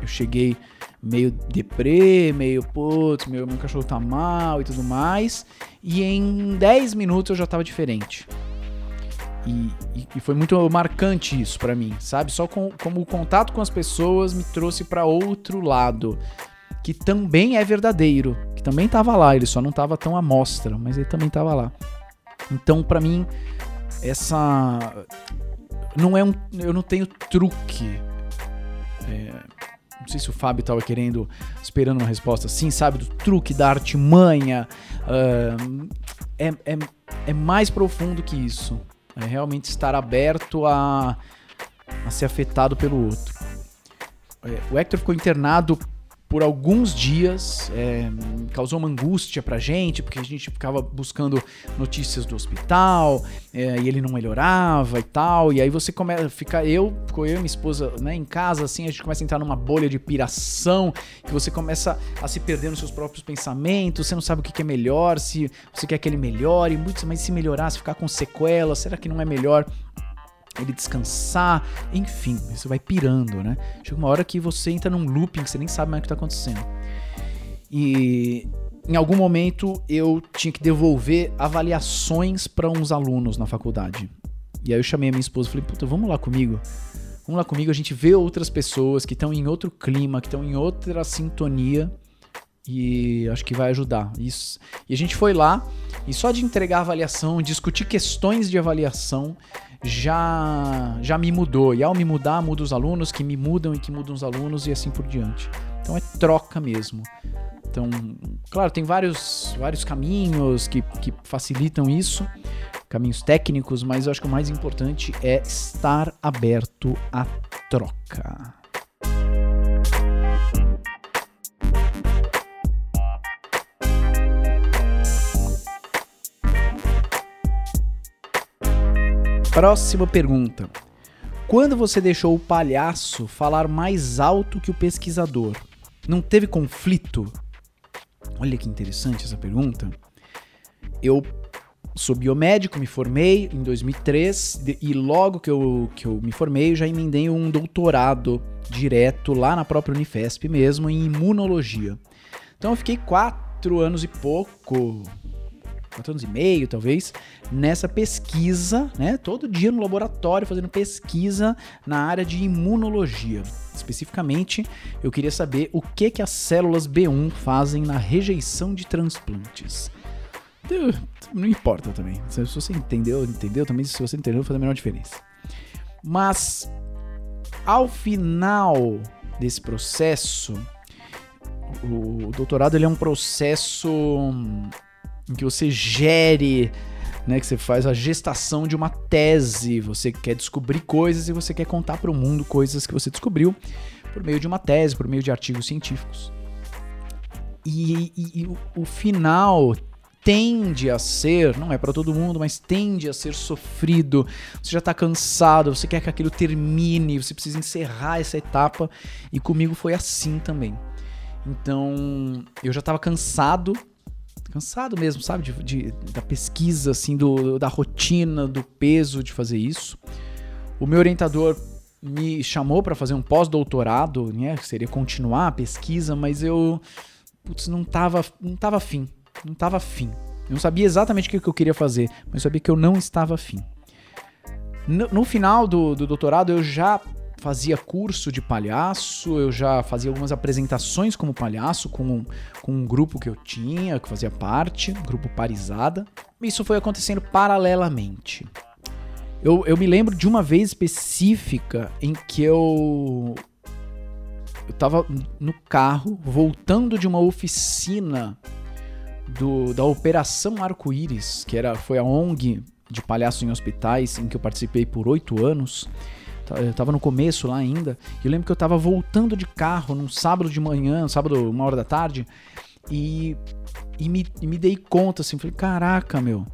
Speaker 2: Eu cheguei meio deprê, meio putz, meu, meu cachorro tá mal e tudo mais. E em 10 minutos eu já tava diferente. E, e, foi muito marcante isso para mim, sabe? Só com, como o contato com as pessoas me trouxe para outro lado, que também é verdadeiro, que também estava lá, ele só não estava tão à mostra, mas ele também estava lá. Então, para mim, essa não é um, eu não tenho truque. É, não sei se o Fábio estava querendo, esperando uma resposta assim, sabe? Do truque, da artimanha. Uh, é, é, é mais profundo que isso. É realmente estar aberto a, a ser afetado pelo outro. É, o Hector ficou internado por alguns dias, é, causou uma angústia pra gente, porque a gente ficava buscando notícias do hospital, é, e ele não melhorava e tal, e aí você começa a ficar, eu, eu e minha esposa, né, em casa, assim, a gente começa a entrar numa bolha de piração, que você começa a se perder nos seus próprios pensamentos, você não sabe o que é melhor, se você quer que ele melhore, mas se melhorar, se ficar com sequelas, será que não é melhor ele descansar, enfim, você vai pirando, né? Chega uma hora que você entra num looping que você nem sabe mais o que tá acontecendo. E em algum momento eu tinha que devolver avaliações para uns alunos na faculdade. E aí eu chamei a minha esposa e falei: "Puta, vamos lá comigo. Vamos lá comigo, a gente vê outras pessoas que estão em outro clima, que estão em outra sintonia e acho que vai ajudar. Isso. E a gente foi lá e só de entregar avaliação, discutir questões de avaliação, já já me mudou. E ao me mudar, muda os alunos, que me mudam e que mudam os alunos e assim por diante. Então é troca mesmo. Então, claro, tem vários, vários caminhos que, que facilitam isso, caminhos técnicos, mas eu acho que o mais importante é estar aberto à troca. Próxima pergunta. Quando você deixou o palhaço falar mais alto que o pesquisador, não teve conflito? Olha que interessante essa pergunta. Eu sou biomédico, me formei em 2003 e logo que eu, que eu me formei, eu já emendei um doutorado direto lá na própria Unifesp mesmo, em imunologia. Então eu fiquei quatro anos e pouco, quatro anos e meio, talvez, nessa pesquisa, né? Todo dia no laboratório fazendo pesquisa na área de imunologia. Especificamente, eu queria saber o que que as células B1 fazem na rejeição de transplantes. Não importa também. Se você entendeu, entendeu também. Se você entendeu, faz a menor diferença. Mas ao final desse processo, o doutorado ele é um processo em que você gere, né, que você faz a gestação de uma tese, você quer descobrir coisas e você quer contar para o mundo coisas que você descobriu por meio de uma tese, por meio de artigos científicos. E, e, e o, o final tende a ser, não é para todo mundo, mas tende a ser sofrido. Você já tá cansado, você quer que aquilo termine, você precisa encerrar essa etapa e comigo foi assim também. Então, eu já tava cansado cansado mesmo, sabe? De, de, da pesquisa, assim, do, da rotina, do peso de fazer isso. O meu orientador me chamou para fazer um pós-doutorado, né? Seria continuar a pesquisa, mas eu putz, não tava, não tava afim. Não tava afim. Eu não sabia exatamente o que eu queria fazer, mas eu sabia que eu não estava afim. No, no final do, do doutorado, eu já fazia curso de palhaço, eu já fazia algumas apresentações como palhaço com um, com um grupo que eu tinha, que fazia parte, grupo Parisada. Isso foi acontecendo paralelamente. Eu, eu me lembro de uma vez específica em que eu. Eu tava no carro, voltando de uma oficina do, da Operação Arco-Íris, que era, foi a ONG de palhaço em hospitais, em que eu participei por oito anos. Eu tava no começo lá ainda. E eu lembro que eu tava voltando de carro num sábado de manhã, sábado, uma hora da tarde. E, e, me, e me dei conta assim, falei, caraca, meu.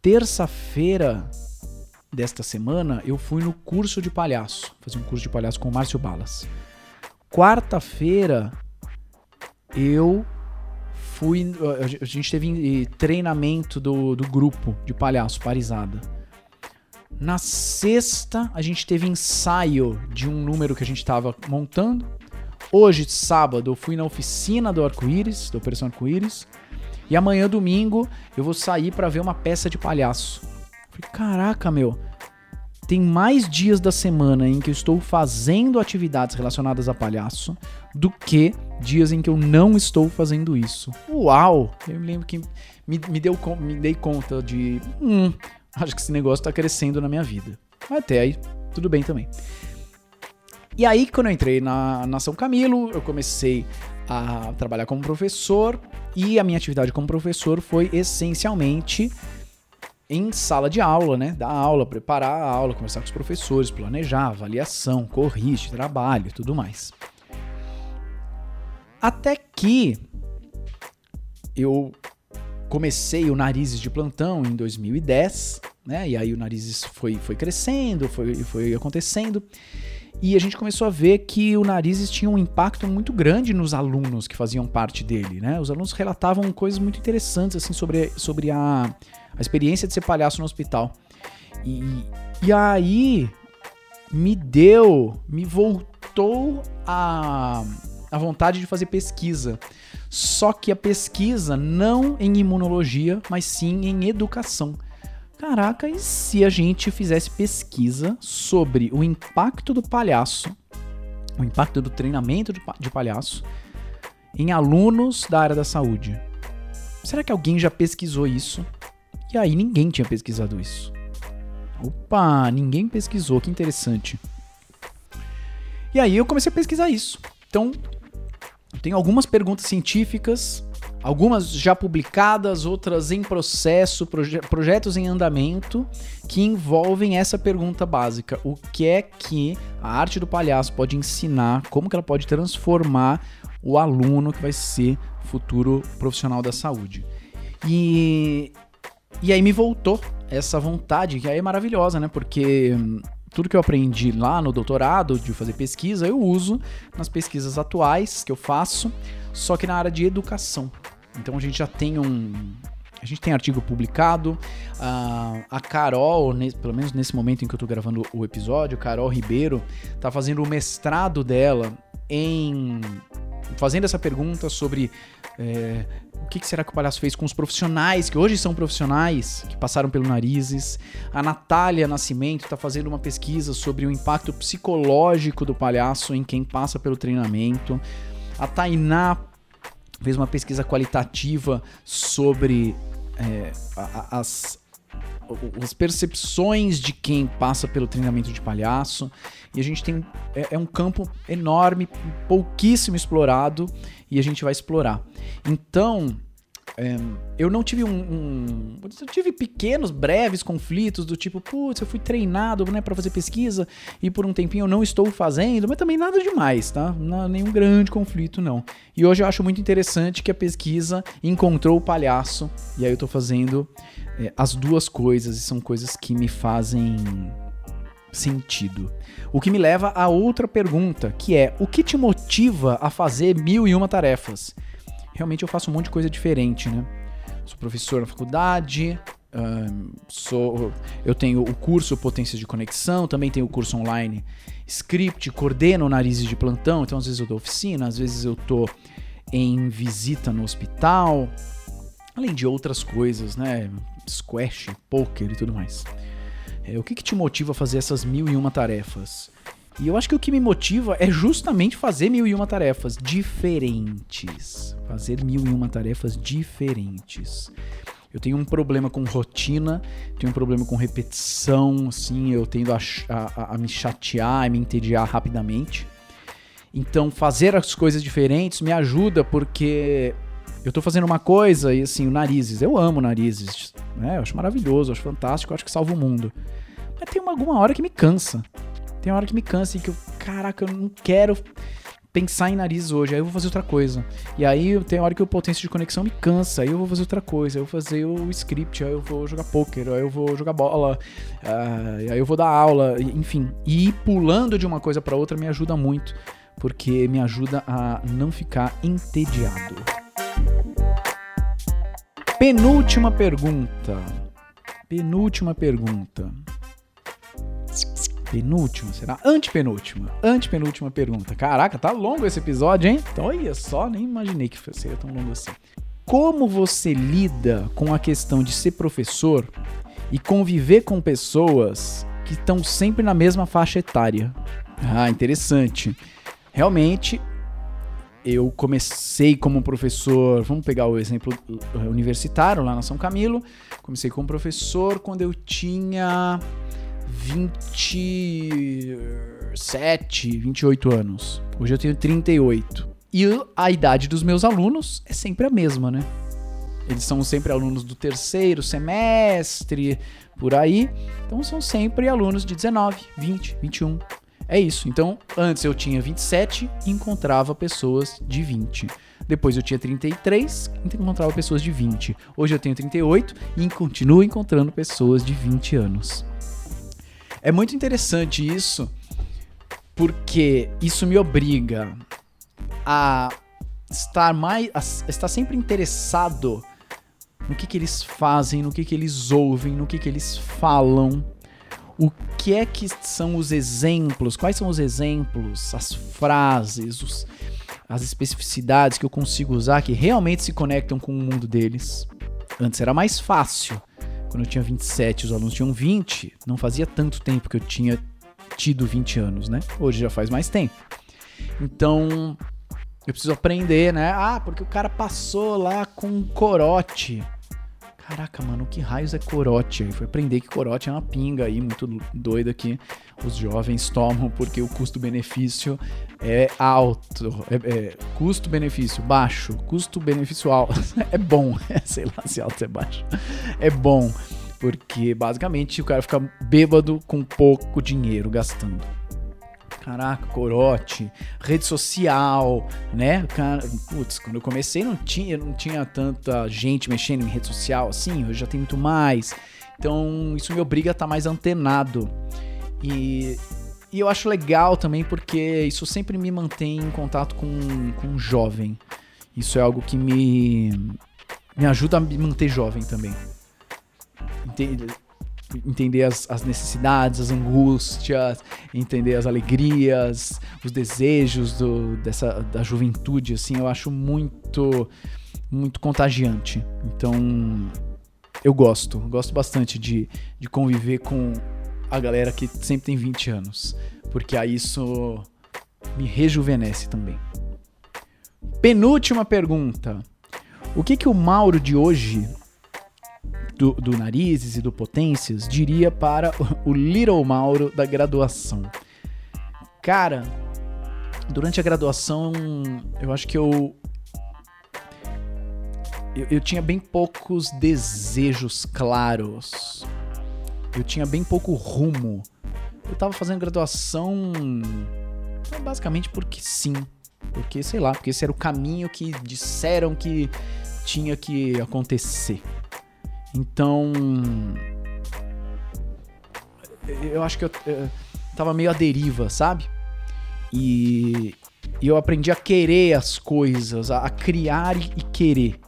Speaker 2: Terça-feira desta semana eu fui no curso de palhaço. Fazer um curso de palhaço com o Márcio Balas. Quarta-feira eu fui. A gente teve treinamento do, do grupo de palhaço, Parisada. Na sexta, a gente teve ensaio de um número que a gente estava montando. Hoje, sábado, eu fui na oficina do Arco-Íris, da Operação Arco-Íris. E amanhã, domingo, eu vou sair para ver uma peça de palhaço. Falei, caraca, meu. Tem mais dias da semana em que eu estou fazendo atividades relacionadas a palhaço do que dias em que eu não estou fazendo isso. Uau! Eu me lembro que me, me, deu, me dei conta de. Hum, acho que esse negócio tá crescendo na minha vida. Mas até aí, tudo bem também. E aí, quando eu entrei na, na São Camilo, eu comecei a trabalhar como professor e a minha atividade como professor foi essencialmente em sala de aula, né? Dar aula, preparar a aula, conversar com os professores, planejar, avaliação, corrige, trabalho e tudo mais. Até que eu comecei o Narizes de Plantão em 2010, né? E aí o Narizes foi, foi crescendo, foi, foi acontecendo. E a gente começou a ver que o Narizes tinha um impacto muito grande nos alunos que faziam parte dele, né? Os alunos relatavam coisas muito interessantes, assim, sobre, sobre a, a experiência de ser palhaço no hospital. E, e aí me deu, me voltou a, a vontade de fazer pesquisa. Só que a pesquisa não em imunologia, mas sim em educação. Caraca, e se a gente fizesse pesquisa sobre o impacto do palhaço, o impacto do treinamento de palhaço em alunos da área da saúde? Será que alguém já pesquisou isso? E aí ninguém tinha pesquisado isso. Opa, ninguém pesquisou, que interessante. E aí eu comecei a pesquisar isso. Então, tem algumas perguntas científicas, algumas já publicadas, outras em processo, proje projetos em andamento, que envolvem essa pergunta básica: o que é que a arte do palhaço pode ensinar, como que ela pode transformar o aluno que vai ser futuro profissional da saúde. E, e aí me voltou essa vontade, que aí é maravilhosa, né? Porque hum, tudo que eu aprendi lá no doutorado de fazer pesquisa, eu uso nas pesquisas atuais que eu faço, só que na área de educação. Então a gente já tem um. A gente tem artigo publicado. Uh, a Carol, pelo menos nesse momento em que eu tô gravando o episódio, Carol Ribeiro, tá fazendo o mestrado dela em. fazendo essa pergunta sobre. É, o que, será que o palhaço fez com os profissionais, que hoje são profissionais, que passaram pelo Narizes. A Natália Nascimento está fazendo uma pesquisa sobre o impacto psicológico do palhaço em quem passa pelo treinamento. A Tainá fez uma pesquisa qualitativa sobre é, as, as percepções de quem passa pelo treinamento de palhaço. E a gente tem. É, é, um campo enorme, pouquíssimo explorado, e a gente vai explorar. Então. É, eu não tive um, um, Eu tive pequenos, breves conflitos do tipo, putz, eu fui treinado né, para fazer pesquisa e por um tempinho eu não estou fazendo, mas também nada demais, tá? Não, nenhum grande conflito, não. E hoje eu acho muito interessante que a pesquisa encontrou o palhaço, e aí eu tô fazendo é, as duas coisas, e são coisas que me fazem sentido. O que me leva a outra pergunta, que é: o que te motiva a fazer mil e uma tarefas? Realmente eu faço um monte de coisa diferente, né? Sou professor na faculdade, um, sou, eu tenho o curso Potências de Conexão, também tenho o curso online Script, coordeno narizes de plantão, então às vezes eu dou oficina, às vezes eu tô em visita no hospital, além de outras coisas, né? Squash, poker e tudo mais. É, o que, que te motiva a fazer essas mil e uma tarefas? E eu acho que o que me motiva é justamente fazer mil e uma tarefas diferentes. Fazer mil e uma tarefas diferentes. Eu tenho um problema com rotina, tenho um problema com repetição, assim, eu tendo a, a, a me chatear e me entediar rapidamente. Então, fazer as coisas diferentes me ajuda porque eu tô fazendo uma coisa e assim, o narizes, eu amo narizes, né? Eu acho maravilhoso, eu acho fantástico, eu acho que salva o mundo. Mas tem uma, alguma hora que me cansa. Tem uma hora que me cansa e que eu, caraca, eu não quero pensar em nariz hoje, aí eu vou fazer outra coisa. E aí tem hora que o potência de conexão me cansa, aí eu vou fazer outra coisa, aí eu vou fazer o script, aí eu vou jogar poker, aí eu vou jogar bola, uh, aí eu vou dar aula, enfim. E ir pulando de uma coisa para outra me ajuda muito, porque me ajuda a não ficar entediado. Penúltima pergunta. Penúltima pergunta. Penúltima, será? Antepenúltima. Antepenúltima pergunta. Caraca, tá longo esse episódio, hein? Então, olha só, nem imaginei que seria tão longo assim. Como você lida com a questão de ser professor e conviver com pessoas que estão sempre na mesma faixa etária? Ah, interessante. Realmente, eu comecei como professor, vamos pegar o exemplo universitário lá na São Camilo. Comecei como professor quando eu tinha 27, 28 anos. Hoje eu tenho 38. E a idade dos meus alunos é sempre a mesma, né? Eles são sempre alunos do terceiro semestre, por aí. Então são sempre alunos de 19, 20, 21. É isso. Então, antes eu tinha 27 e encontrava pessoas de 20. Depois eu tinha 33 e encontrava pessoas de 20. Hoje eu tenho 38 e continuo encontrando pessoas de 20 anos. É muito interessante isso, porque isso me obriga a estar mais a estar sempre interessado no que, que eles fazem, no que, que eles ouvem, no que, que eles falam. O que é que são os exemplos? Quais são os exemplos, as frases, os, as especificidades que eu consigo usar que realmente se conectam com o mundo deles? Antes era mais fácil. Quando eu tinha 27 os alunos tinham 20, não fazia tanto tempo que eu tinha tido 20 anos, né? Hoje já faz mais tempo. Então, eu preciso aprender, né? Ah, porque o cara passou lá com um corote. Caraca, mano, que raios é corote? Aí fui aprender que corote é uma pinga aí, muito doida que os jovens tomam porque o custo-benefício é alto. É, é custo-benefício baixo, custo-benefício alto. é bom, sei lá se alto é baixo. É bom, porque basicamente o cara fica bêbado com pouco dinheiro gastando. Caraca, corote, rede social, né? Cara, putz, quando eu comecei não tinha, não tinha tanta gente mexendo em rede social assim, hoje já tem muito mais. Então isso me obriga a estar tá mais antenado. E, e eu acho legal também porque isso sempre me mantém em contato com, com um jovem. Isso é algo que me, me ajuda a me manter jovem também. Entende? Entender as, as, necessidades, as angústias, entender as alegrias, os desejos do, dessa, da juventude, assim, eu acho muito, muito contagiante. Então, eu gosto, gosto bastante de, de conviver com a galera que sempre tem 20 anos, porque aí isso me rejuvenesce também. Penúltima pergunta. O que que o Mauro de hoje do, do Narizes e do Potências diria para o Little Mauro da graduação? Cara, durante a graduação, eu acho que eu, eu, eu tinha bem poucos desejos claros. Eu tinha bem pouco rumo. Eu tava fazendo graduação basicamente porque sim. Porque, sei lá, porque esse era o caminho que disseram que tinha que acontecer. Então. Eu acho que eu, eu tava meio à deriva, sabe? E, e eu aprendi a querer as coisas, a, a criar e, e querer.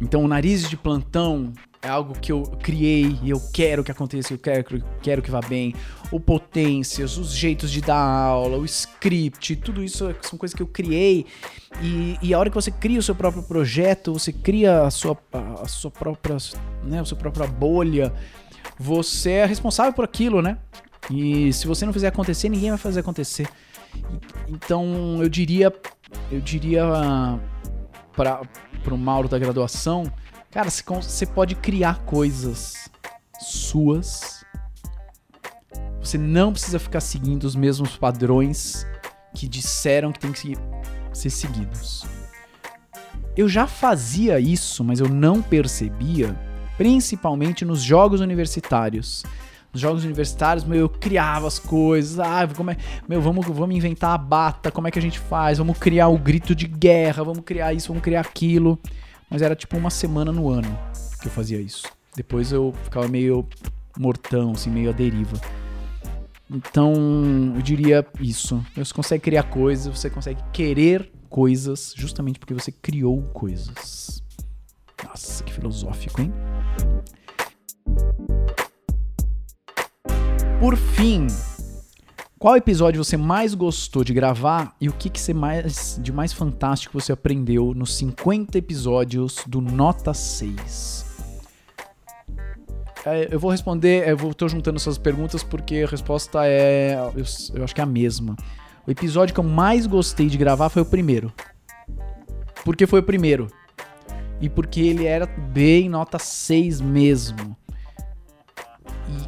Speaker 2: Então, o nariz de plantão é algo que eu criei e eu quero que aconteça, eu quero, quero que vá bem. O potências, os jeitos de dar aula, o script, tudo isso são coisas que eu criei. E, e a hora que você cria o seu próprio projeto, você cria a sua, a sua própria, né, a sua própria bolha, você é responsável por aquilo, né? E se você não fizer acontecer, ninguém vai fazer acontecer. Então eu diria, eu diria para o Mauro da graduação Cara, você pode criar coisas suas. Você não precisa ficar seguindo os mesmos padrões que disseram que tem que ser seguidos. Eu já fazia isso, mas eu não percebia, principalmente nos jogos universitários. Nos jogos universitários, meu, eu criava as coisas. Ah, como é, meu, vamos, vamos inventar a bata, como é que a gente faz? Vamos criar o grito de guerra, vamos criar isso, vamos criar aquilo. Mas era tipo uma semana no ano que eu fazia isso. Depois eu ficava meio mortão, assim, meio à deriva. Então, eu diria isso. Você consegue criar coisas, você consegue querer coisas, justamente porque você criou coisas. Nossa, que filosófico, hein? Por fim, qual episódio você mais gostou de gravar e o que, que você mais, de mais fantástico você aprendeu nos 50 episódios do Nota 6? É, eu vou responder, eu vou, tô juntando essas perguntas porque a resposta é. Eu, eu acho que é a mesma. O episódio que eu mais gostei de gravar foi o primeiro. Porque foi o primeiro. E porque ele era bem nota 6 mesmo.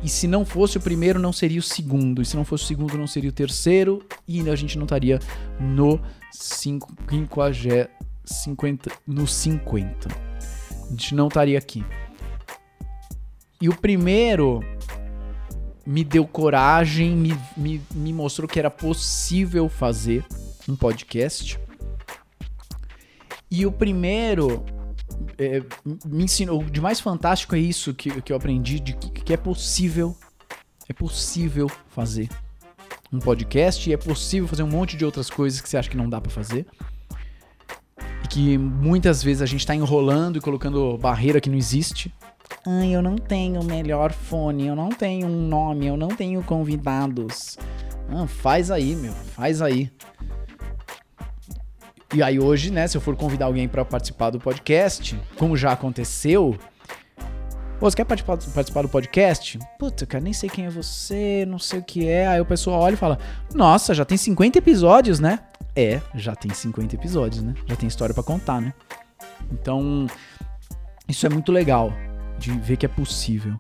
Speaker 2: E, e, se não fosse o primeiro, não seria o segundo. E se não fosse o segundo, não seria o terceiro. E a gente não estaria no 50, 50, no 50. A gente não estaria aqui. E o primeiro me deu coragem, me, me, me mostrou que era possível fazer um podcast. E o primeiro é, me ensinou. O de mais fantástico é isso que, que eu aprendi: de que, que é possível. É possível fazer um podcast e é possível fazer um monte de outras coisas que você acha que não dá para fazer. E que muitas vezes a gente tá enrolando e colocando barreira que não existe. Ai, eu não tenho o melhor fone, eu não tenho um nome, eu não tenho convidados. Ah, faz aí, meu, faz aí. E aí hoje, né, se eu for convidar alguém para participar do podcast, como já aconteceu, Pô, você quer participar, participar do podcast? Puta, cara, nem sei quem é você, não sei o que é. Aí o pessoal olha e fala: Nossa, já tem 50 episódios, né? É, já tem 50 episódios, né? Já tem história para contar, né? Então, isso é muito legal de ver que é possível.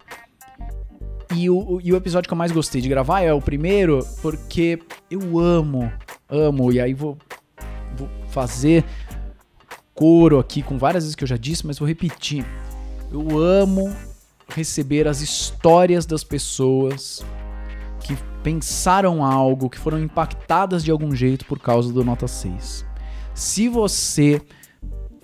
Speaker 2: E o, e o episódio que eu mais gostei de gravar é o primeiro, porque eu amo, amo, e aí vou, vou fazer coro aqui com várias vezes que eu já disse, mas vou repetir. Eu amo receber as histórias das pessoas que pensaram algo, que foram impactadas de algum jeito por causa do Nota 6. Se você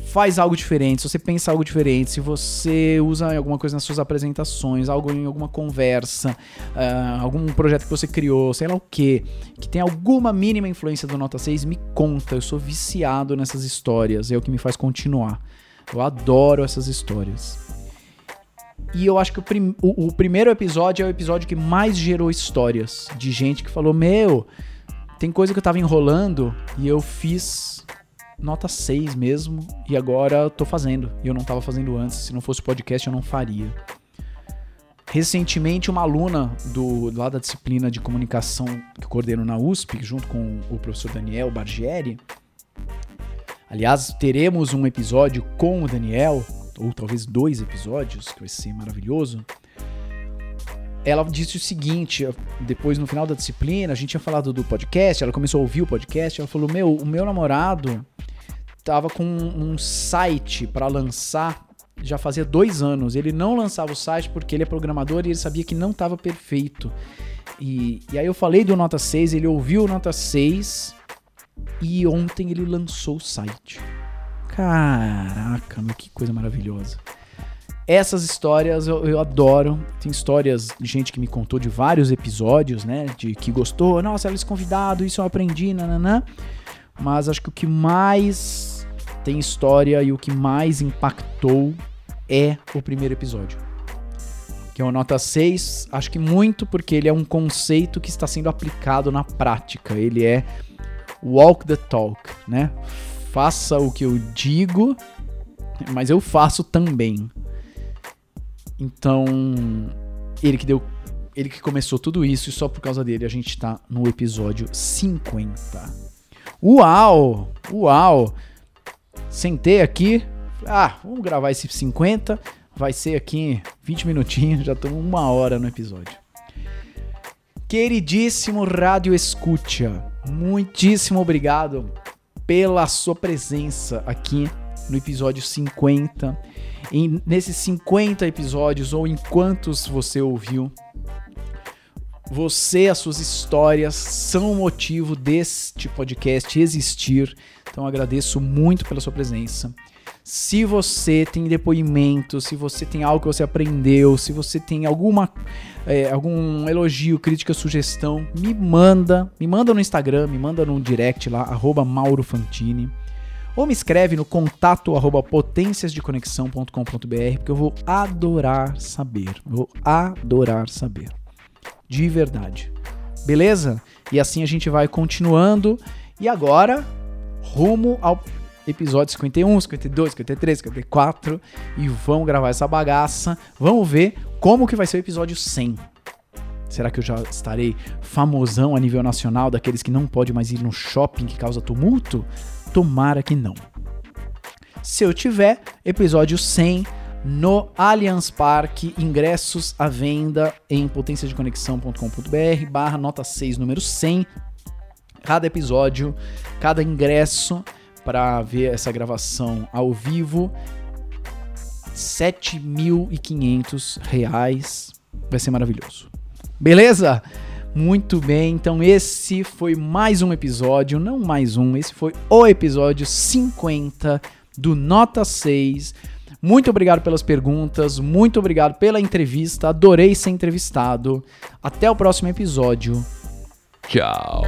Speaker 2: faz algo diferente, se você pensa algo diferente, se você usa alguma coisa nas suas apresentações, algo em alguma conversa, uh, algum projeto que você criou, sei lá o que, que tem alguma mínima influência do Nota 6, me conta. Eu sou viciado nessas histórias, é o que me faz continuar. Eu adoro essas histórias. E eu acho que o, prim o, o primeiro episódio é o episódio que mais gerou histórias de gente que falou: Meu, tem coisa que eu tava enrolando e eu fiz nota 6 mesmo, e agora tô fazendo. E eu não tava fazendo antes. Se não fosse podcast, eu não faria. Recentemente, uma aluna do, lá da disciplina de comunicação que coordeno na USP, junto com o professor Daniel Bargieri. Aliás, teremos um episódio com o Daniel, ou talvez dois episódios, que vai ser maravilhoso. Ela disse o seguinte, depois no final da disciplina, a gente tinha falado do podcast, ela começou a ouvir o podcast, ela falou: Meu, o meu namorado tava com um site para lançar já fazia dois anos. Ele não lançava o site porque ele é programador e ele sabia que não estava perfeito. E, e, aí eu falei do Nota 6, ele ouviu o Nota 6 e ontem ele lançou o site. Caraca, meu, que coisa maravilhosa. Essas histórias eu, eu, adoro. Tem histórias de gente que me contou de vários episódios, né? De que gostou. Nossa, eles convidado, isso eu aprendi, nananã. Mas acho que o que mais tem história e o que mais impactou é o primeiro episódio. Que é o nota 6, acho que muito porque ele é um conceito que está sendo aplicado na prática. Ele é walk the talk, né? Faça o que eu digo, mas eu faço também. Então, ele que deu ele que começou tudo isso e só por causa dele a gente está no episódio 50. Uau! Uau! Sentei aqui, ah, vamos gravar esse 50, vai ser aqui 20 minutinhos, já estamos uma hora no episódio. Queridíssimo Rádio Escucha, muitíssimo obrigado pela sua presença aqui no episódio 50. E nesses 50 episódios, ou em quantos você ouviu, você, as suas histórias são o motivo deste podcast existir. Então agradeço muito pela sua presença. Se você tem depoimento, se você tem algo que você aprendeu, se você tem alguma é, algum elogio, crítica, sugestão, me manda, me manda no Instagram, me manda no direct lá, arroba Mauro Fantini. Ou me escreve no contato arroba potenciasdeconexão.com.br, porque eu vou adorar saber. vou adorar saber de verdade. Beleza? E assim a gente vai continuando. E agora, rumo ao episódio 51, 52, 53, 54 e vamos gravar essa bagaça. Vamos ver como que vai ser o episódio 100. Será que eu já estarei famosão a nível nacional daqueles que não pode mais ir no shopping que causa tumulto? Tomara que não. Se eu tiver, episódio 100 no Allianz Parque, ingressos à venda em potenciadeconexão.com.br barra nota 6, número 100. Cada episódio, cada ingresso para ver essa gravação ao vivo, R$ 7.500. Vai ser maravilhoso. Beleza? Muito bem, então esse foi mais um episódio, não mais um, esse foi o episódio 50 do Nota 6. Muito obrigado pelas perguntas, muito obrigado pela entrevista, adorei ser entrevistado. Até o próximo episódio. Tchau.